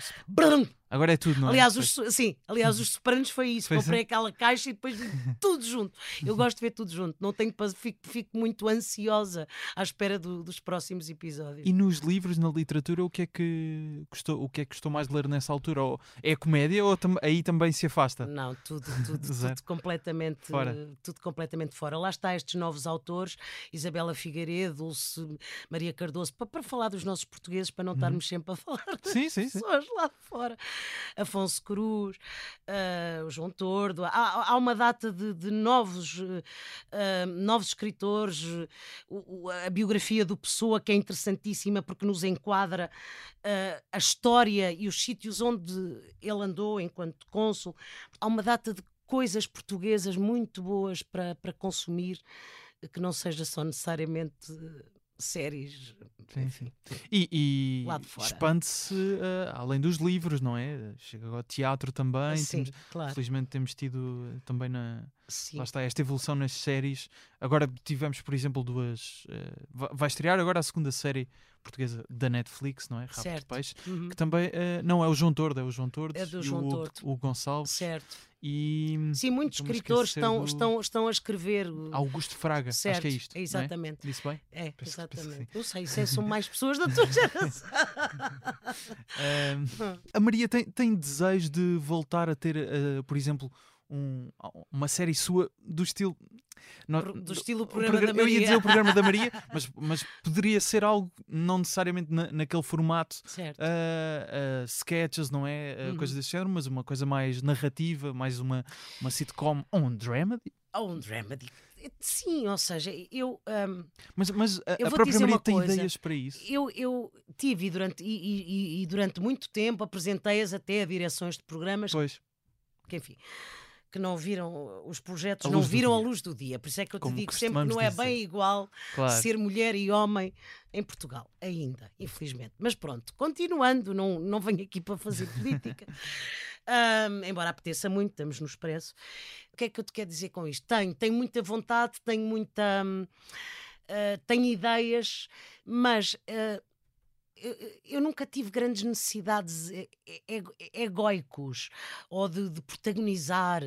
Speaker 1: Agora é tudo, não é?
Speaker 2: Aliás, os, sim, aliás, os Sopranos foi isso. Foi Comprei aquela caixa e depois tudo junto. Eu gosto de ver tudo junto. Não tenho fico, fico muito ansiosa à espera do, dos próximos episódios.
Speaker 1: E nos livros, na literatura, o que é que gostou, o que é que gostou mais de ler nessa altura? Ou é comédia ou tam, aí também se afasta?
Speaker 2: Não, tudo, tudo, <laughs> tudo completamente fora. Tudo completamente fora. Lá está estes novos autores, Isabela Figueiredo, Dulce Maria Cardoso, para, para falar dos nossos portugueses, para não uhum. estarmos sempre a falar sim, sim, pessoas <laughs> sim. lá de fora. Afonso Cruz, uh, o João Tordo. Há, há uma data de, de novos, uh, novos escritores. Uh, a biografia do Pessoa, que é interessantíssima porque nos enquadra a história e os sítios onde ele andou enquanto cônsul. Há uma data de coisas portuguesas muito boas para, para consumir que não seja só necessariamente séries. Sim, sim.
Speaker 1: E, e expande-se uh, além dos livros, não é? Chega ao teatro também.
Speaker 2: Sim,
Speaker 1: temos,
Speaker 2: claro.
Speaker 1: Felizmente temos tido eh, também na. Sim. Lá está, esta evolução nas séries. Agora tivemos, por exemplo, duas. Uh, vai estrear agora a segunda série portuguesa da Netflix, não é? Rabo certo. de Peixe, uhum. que também uh, não é o João Tordo, é o João Tordo
Speaker 2: é do João
Speaker 1: o,
Speaker 2: Tordo.
Speaker 1: o Gonçalves.
Speaker 2: Certo.
Speaker 1: E,
Speaker 2: Sim, muitos escritores estão, do... estão, estão a escrever.
Speaker 1: Augusto Fraga, certo. acho que é isto. É
Speaker 2: exatamente.
Speaker 1: É? Disse bem?
Speaker 2: É, penso, exatamente. Penso Eu sei, sei, são mais pessoas da tua <laughs> geração.
Speaker 1: uh, a Maria tem, tem desejo de voltar a ter, uh, por exemplo, um, uma série sua do estilo.
Speaker 2: do estilo programa, programa da
Speaker 1: Maria. Eu ia dizer o programa da Maria, <laughs> mas, mas poderia ser algo não necessariamente na, naquele formato
Speaker 2: certo.
Speaker 1: Uh, uh, sketches, não é? Uh, uhum. Coisas desse género, mas uma coisa mais narrativa, mais uma, uma sitcom ou um dramedy.
Speaker 2: Ou um dramedy. Sim, ou seja, eu. Um,
Speaker 1: mas mas a, a própria Maria tem coisa, ideias para isso?
Speaker 2: Eu, eu tive durante, e, e, e durante muito tempo apresentei-as até a direções de programas.
Speaker 1: Pois.
Speaker 2: Que, enfim que não viram os projetos,
Speaker 1: A
Speaker 2: não viram a luz do dia. Por isso é que eu te
Speaker 1: Como
Speaker 2: digo sempre que não é
Speaker 1: dizer.
Speaker 2: bem igual
Speaker 1: Claro.
Speaker 2: ser mulher e homem em Portugal, ainda, infelizmente. Mas pronto, continuando, não, não venho aqui para fazer política. <laughs> Ahm, embora apeteça muito, estamos no expresso. O que é que eu te quero dizer com isto? Tenho, tenho muita vontade, tenho muita. hum, tenho ideias, mas. ah, eu, nunca tive grandes necessidades egóicos ou de, de protagonizar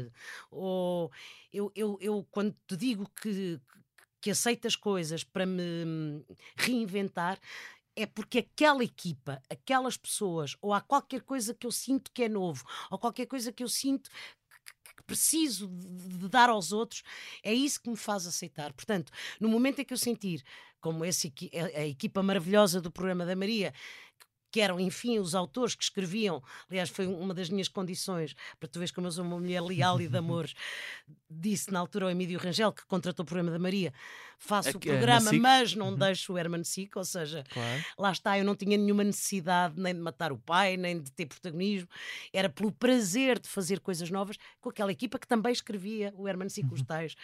Speaker 2: ou eu, eu, eu quando te digo que, que aceito as coisas para me reinventar é porque aquela equipa, aquelas pessoas, ou há qualquer coisa que eu sinto que é novo, ou qualquer coisa que eu sinto que- que preciso de, de dar aos outros, é isso que me faz aceitar. Portanto, no momento em que eu sentir, como esse, a, equipa maravilhosa do programa da Maria, que eram, enfim, os autores que escreviam, aliás, foi uma das minhas condições, para tu veres como eu sou uma mulher leal e de <laughs> amores, disse na altura ao Emílio Rangel, que contratou o programa da Maria, faço
Speaker 1: É
Speaker 2: o
Speaker 1: é
Speaker 2: programa,
Speaker 1: SIC?
Speaker 2: mas não deixo o Herman Sick, ou seja,
Speaker 1: Claro.
Speaker 2: lá está, eu não tinha nenhuma necessidade nem de matar o pai, nem de ter protagonismo, era pelo prazer de fazer coisas novas com aquela equipa que também escrevia o Herman Sick, os tais.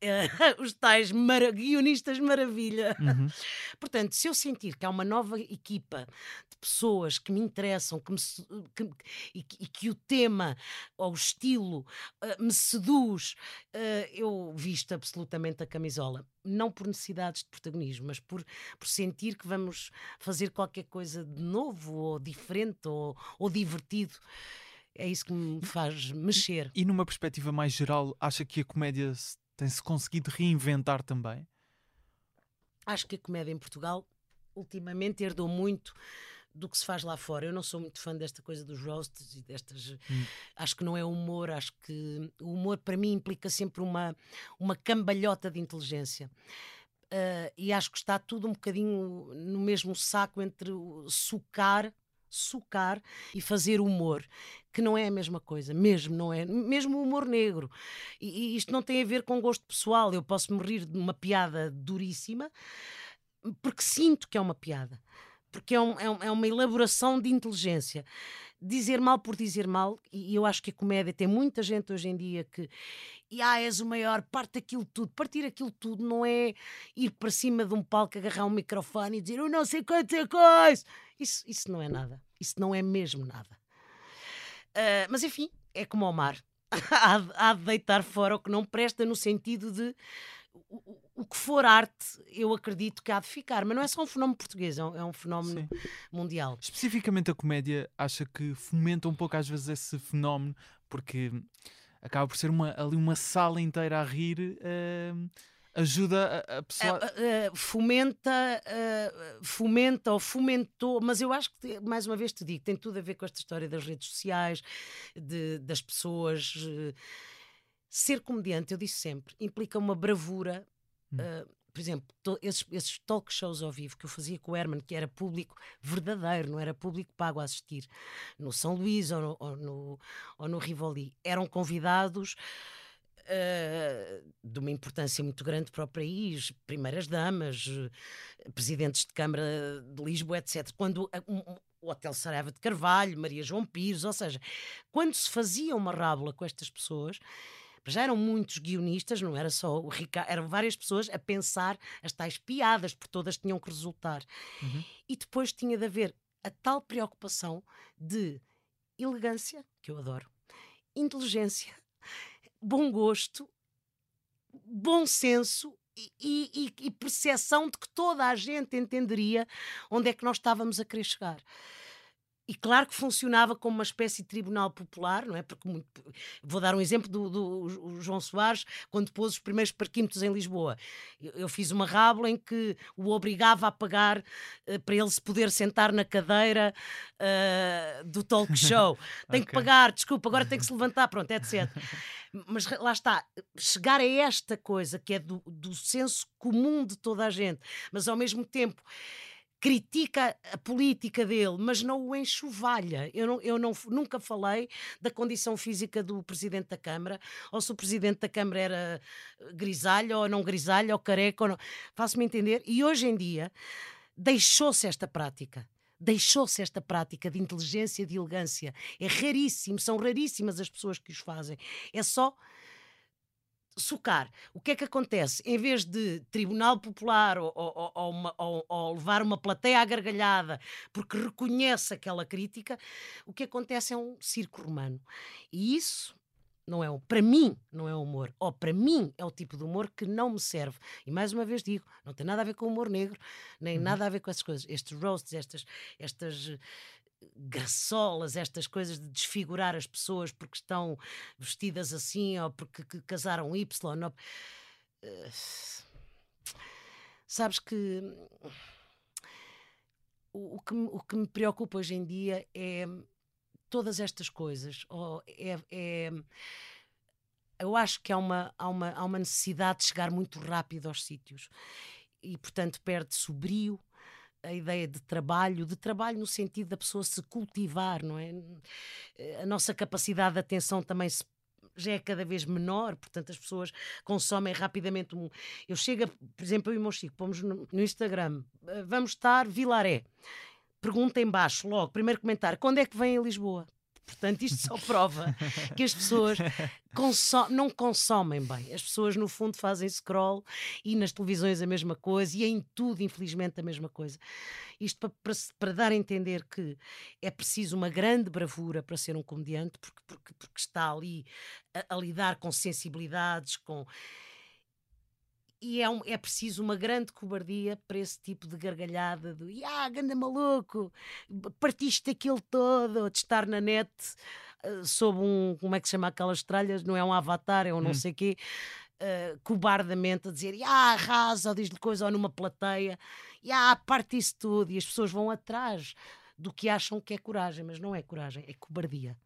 Speaker 2: <laughs> os tais mara- guionistas maravilha.
Speaker 1: Uhum. <laughs>
Speaker 2: Portanto, se eu sentir que há uma nova equipa de pessoas que me interessam que me que- e, que, e que o tema ou o estilo eh, me seduz, eh, eu visto absolutamente a camisola. Não por necessidades de protagonismo, mas por, por sentir que vamos fazer qualquer coisa de novo ou diferente ou, ou divertido. É isso que me faz mexer.
Speaker 1: E numa perspectiva mais geral, acha que a comédia se- tem-se conseguido reinventar também?
Speaker 2: acho que a comédia em Portugal ultimamente herdou muito do que se faz lá fora. Eu não sou muito fã desta coisa dos roasts e destas. Acho que não é humor, acho que o humor para mim implica sempre uma, uma cambalhota de inteligência. Ah, e acho que está tudo um bocadinho no mesmo saco entre o sucar, sucar e fazer humor, que não é a mesma coisa, mesmo não é, mesmo o humor negro. E, e isto não tem a ver com gosto pessoal. Eu posso me rir de uma piada duríssima porque sinto que é uma piada. Porque é, um- é um- é uma elaboração de inteligência. Dizer mal por dizer mal, e eu acho que a comédia tem muita gente hoje em dia que e ah, és o maior, parte aquilo tudo. Partir aquilo tudo não é ir para cima de um palco, agarrar um microfone e dizer eu não sei quanta coisa. Isso, isso não é nada. Isso não é mesmo nada. Ah, mas enfim, é como ao mar. <laughs> há, de, há de deitar fora o que não presta no sentido de o, o- que for arte, eu acredito que há de ficar. Mas não é só um fenómeno português, é um, é um fenómeno mundial.
Speaker 1: Especificamente a comédia, acha que fomenta um pouco às vezes esse fenómeno, porque acaba por ser uma, ali uma sala inteira a rir, eh, ajuda a, a pessoa.
Speaker 2: Ah, ah, fomenta, ah, fomenta ou fomentou, mas eu acho que, mais uma vez te digo, tem tudo a ver com esta história das redes sociais, de- das pessoas. eh, ser comediante, eu disse sempre, implica uma bravura. ah, por exemplo, to- esses, esses talk shows ao vivo que eu fazia com o Herman, que era público verdadeiro, não era público pago a assistir, no São Luís ou no, ou no, ou no Rivoli, eram convidados eh, de uma importância muito grande para o país, primeiras damas, presidentes de Câmara de Lisboa, etc. Quando um- o Hotel Saraiva de Carvalho, Maria João Pires, ou seja, quando se fazia uma rábula com estas pessoas, já eram muitos guionistas, não era só o Ricardo, eram várias pessoas a pensar as tais piadas, porque todas tinham que resultar. E depois tinha de haver a tal preocupação de elegância, que eu adoro, inteligência, bom gosto, bom senso e, e, e percepção de que toda a gente entenderia onde é que nós estávamos a querer chegar. E claro que funcionava como uma espécie de tribunal popular, não é? Porque muito- vou dar um exemplo do, do João Soares, quando pôs os primeiros parquímetros em Lisboa. Eu, eu fiz uma rábula em que o obrigava a pagar eh, para ele se poder sentar na cadeira eh, do talk <laughs> show. Tem que
Speaker 1: Ok.
Speaker 2: pagar, desculpa, agora tem que se <laughs> levantar, pronto, etc. Mas lá está, chegar a esta coisa que é do, do senso comum de toda a gente, mas ao mesmo tempo critica a política dele, mas não o enxovalha. Eu, não, eu não, nunca falei da condição física do presidente da Câmara, ou se o presidente da Câmara era eh, grisalho, ou não grisalho, ou careca, ou. Faço-me entender. E hoje em dia deixou-se esta prática. Deixou-se esta prática de inteligência, de elegância. É raríssimo, são raríssimas as pessoas que os fazem. É só socar. O que é que acontece? Em vez de tribunal popular ou, ou, ou, uma, ou, levar uma plateia à gargalhada porque reconhece aquela crítica, o que acontece é um circo romano. E isso não é para mim não é humor ou para mim é o tipo de humor que não me serve e mais uma vez digo não tem nada a ver com o humor negro nem uhum. nada a ver com essas coisas estes roasts estas estas graçolas, estas coisas de desfigurar as pessoas porque estão vestidas assim ou porque casaram Y. Ou... Uh, sabes que o, que o que me preocupa hoje em dia é todas estas coisas. Ou é, é eu acho que há uma, há, uma, há uma necessidade de chegar muito rápido aos sítios e, portanto, perde-se o brio, a ideia de trabalho, de trabalho no sentido da pessoa se cultivar, não é? A nossa capacidade de atenção também se já é cada vez menor, portanto as pessoas consomem rapidamente. Um... Eu chego, por exemplo, eu e o meu Chico, pomos no, no Instagram, eh, vamos estar Vilaré. Pergunta embaixo, logo, primeiro comentário, quando é que vem a Lisboa? Portanto, isto só prova que as pessoas consom não consomem bem. As pessoas, no fundo, fazem scroll e nas televisões a mesma coisa e em tudo, infelizmente, a mesma coisa. Isto para, para, para dar a entender que é preciso uma grande bravura para ser um comediante, porque, porque, porque está ali a, a lidar com sensibilidades, com e é, um, é preciso uma grande cobardia para esse tipo de gargalhada de ah, ganda maluco, partiste aquilo todo, de estar na net uh, sob um, como é que se chama aquelas tralhas, não é um avatar, é um hum. não sei o quê, uh, cobardamente a dizer ah, arrasa, ou diz-lhe coisa, ou numa plateia, ah, parte isso tudo, e as pessoas vão atrás do que acham que é coragem, mas não é coragem, é cobardia.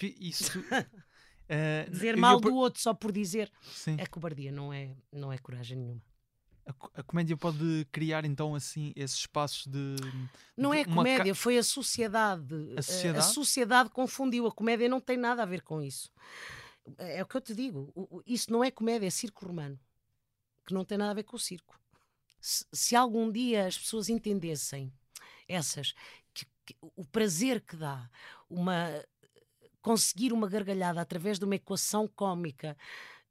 Speaker 1: Isso, <laughs>
Speaker 2: Uh, dizer mal eu... do outro só por dizer Sim. é cobardia, não é, não é coragem nenhuma.
Speaker 1: A, a, comédia pode criar então assim esses espaços de.
Speaker 2: Não
Speaker 1: de
Speaker 2: é comédia, ca... foi a sociedade. A sociedade? A, a sociedade confundiu. A comédia não tem nada a ver com isso. É o que eu te digo. Isso não é comédia, é circo romano. Que não tem nada a ver com o circo. Se, se algum dia as pessoas entendessem essas, que, que, o prazer que dá uma conseguir uma gargalhada através de uma equação cômica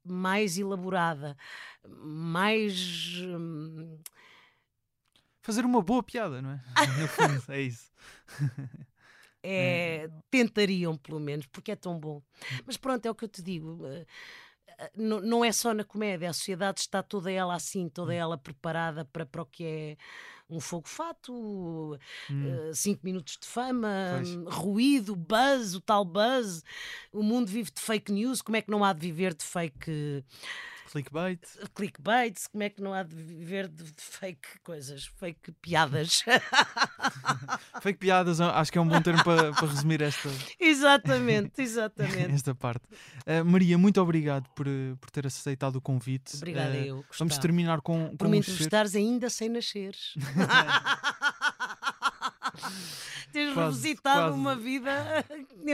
Speaker 2: mais elaborada, mais. Hum...
Speaker 1: Fazer uma boa piada, não é? No fundo, é isso.
Speaker 2: É, tentariam, pelo menos, porque é tão bom. Mas pronto, é o que eu te digo. Uh, não, é só na comédia, a sociedade está toda ela assim, toda hum. ela preparada para, para o que é um fogo-fato, hum. uh, cinco minutos de fama, ruído, buzz, o tal buzz. O mundo vive de fake news, como é que não há de viver de fake
Speaker 1: Clickbait.
Speaker 2: Clickbait, como é que não há de viver de, fake coisas, fake piadas? <laughs>
Speaker 1: fake piadas, acho que é um bom termo para, para resumir esta. <laughs>
Speaker 2: Exatamente, exatamente.
Speaker 1: esta parte. Uh, Maria, muito obrigado por, por ter aceitado o convite.
Speaker 2: Obrigada, uh, eu. Gostava.
Speaker 1: Vamos terminar com.
Speaker 2: com por me entrevistares ainda sem nasceres. <laughs> Teres revisitado uma vida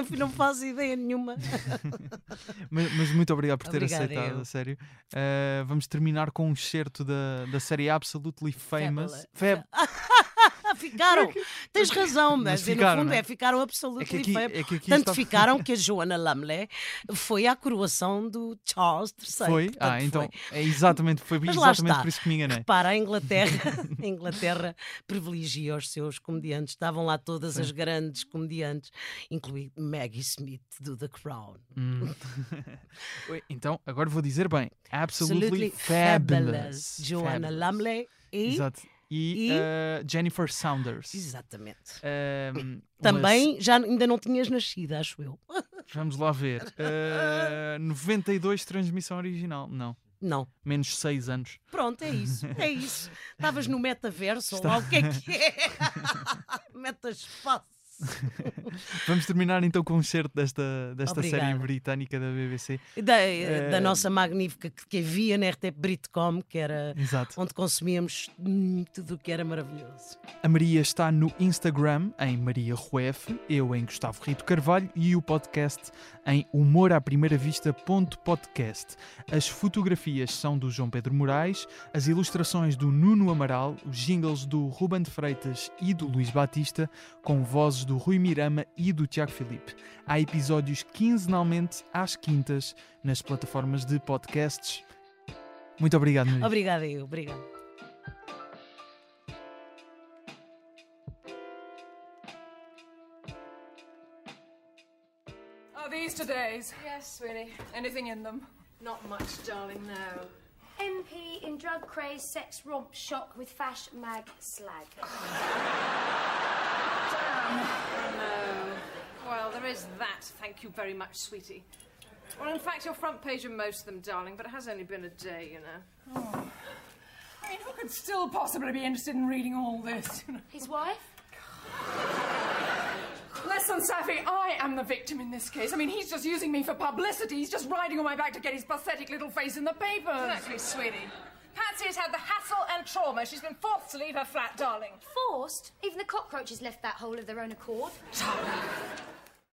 Speaker 2: que não faz ideia nenhuma. <laughs>
Speaker 1: mas, mas, muito obrigado por ter Obrigada aceitado, eu. a sério. Uh, vamos terminar com um excerto da, da série Absolutely Famous.
Speaker 2: Fab <laughs> ficaram. Tens razão, mas, mas ficaram, no fundo é? é? ficaram absolutamente é aqui, é que Tanto está... ficaram <laughs> que a Joana Lumley foi à coroação do Charles III.
Speaker 1: Foi? Portanto, ah, então foi. é exatamente, foi mas exatamente por isso que me enganei.
Speaker 2: Para a Inglaterra, <laughs> a Inglaterra privilegia os seus comediantes. Estavam lá todas Sim. as grandes comediantes, incluindo Maggie Smith do The Crown.
Speaker 1: Hum. <laughs> então, agora vou dizer bem. Absolutely, absolutely fabulous. fabulous.
Speaker 2: Joanna Lumley e
Speaker 1: Exato e, e... Uh, Jennifer Saunders.
Speaker 2: Exatamente. <laughs> Também já ainda não tinhas nascido, acho eu. <laughs>
Speaker 1: Vamos lá ver. Uh, 92 transmissão original. Não.
Speaker 2: Não.
Speaker 1: Menos 6 anos.
Speaker 2: Pronto, é isso. <laughs> É isso. Estavas no metaverso Está... ou lá o que é que é? Metaespaço. <laughs>
Speaker 1: Vamos terminar então com um certo desta, desta série britânica da BBC.
Speaker 2: Da,
Speaker 1: Eh,
Speaker 2: da nossa magnífica que, que havia na RTP Britcom, que era
Speaker 1: Exato.
Speaker 2: onde consumíamos tudo o que era maravilhoso.
Speaker 1: A Maria está no Instagram em Maria Rueff, eu em Gustavo Rito Carvalho e o podcast em humoraprimeiravista.podcast. As fotografias são do João Pedro Moraes, as ilustrações do Nuno Amaral, os jingles do Ruben de Freitas e do Luís Batista, com vozes do Rui Mirama e do Tiago Filipe. Há episódios quinzenalmente às quintas nas plataformas de podcasts. Muito obrigado, Maria.
Speaker 2: Obrigada, eu. Obrigada.
Speaker 6: Are these today's?
Speaker 7: Yes, sweetie.
Speaker 6: Anything in them?
Speaker 7: Not much, darling, no.
Speaker 8: MP in drug craze, sex romp shock with fash mag slag. <laughs>
Speaker 7: No. <sighs> Well, there is that. Thank you very much, sweetie. Well, in fact, you're front page in most of them, darling, but it has only been a day, you know. Oh.
Speaker 6: I mean, who could still possibly be interested in reading all this?
Speaker 8: His wife?
Speaker 6: Listen, Safi, I am the victim in this case. I mean, he's just using me for publicity. He's just riding on my back to get his pathetic little face in the papers.
Speaker 7: Exactly, sweetie. Patsy has had the hassle and trauma. She's been forced to leave her flat, darling.
Speaker 8: Forced? Even the cockroaches left that hole of their own accord.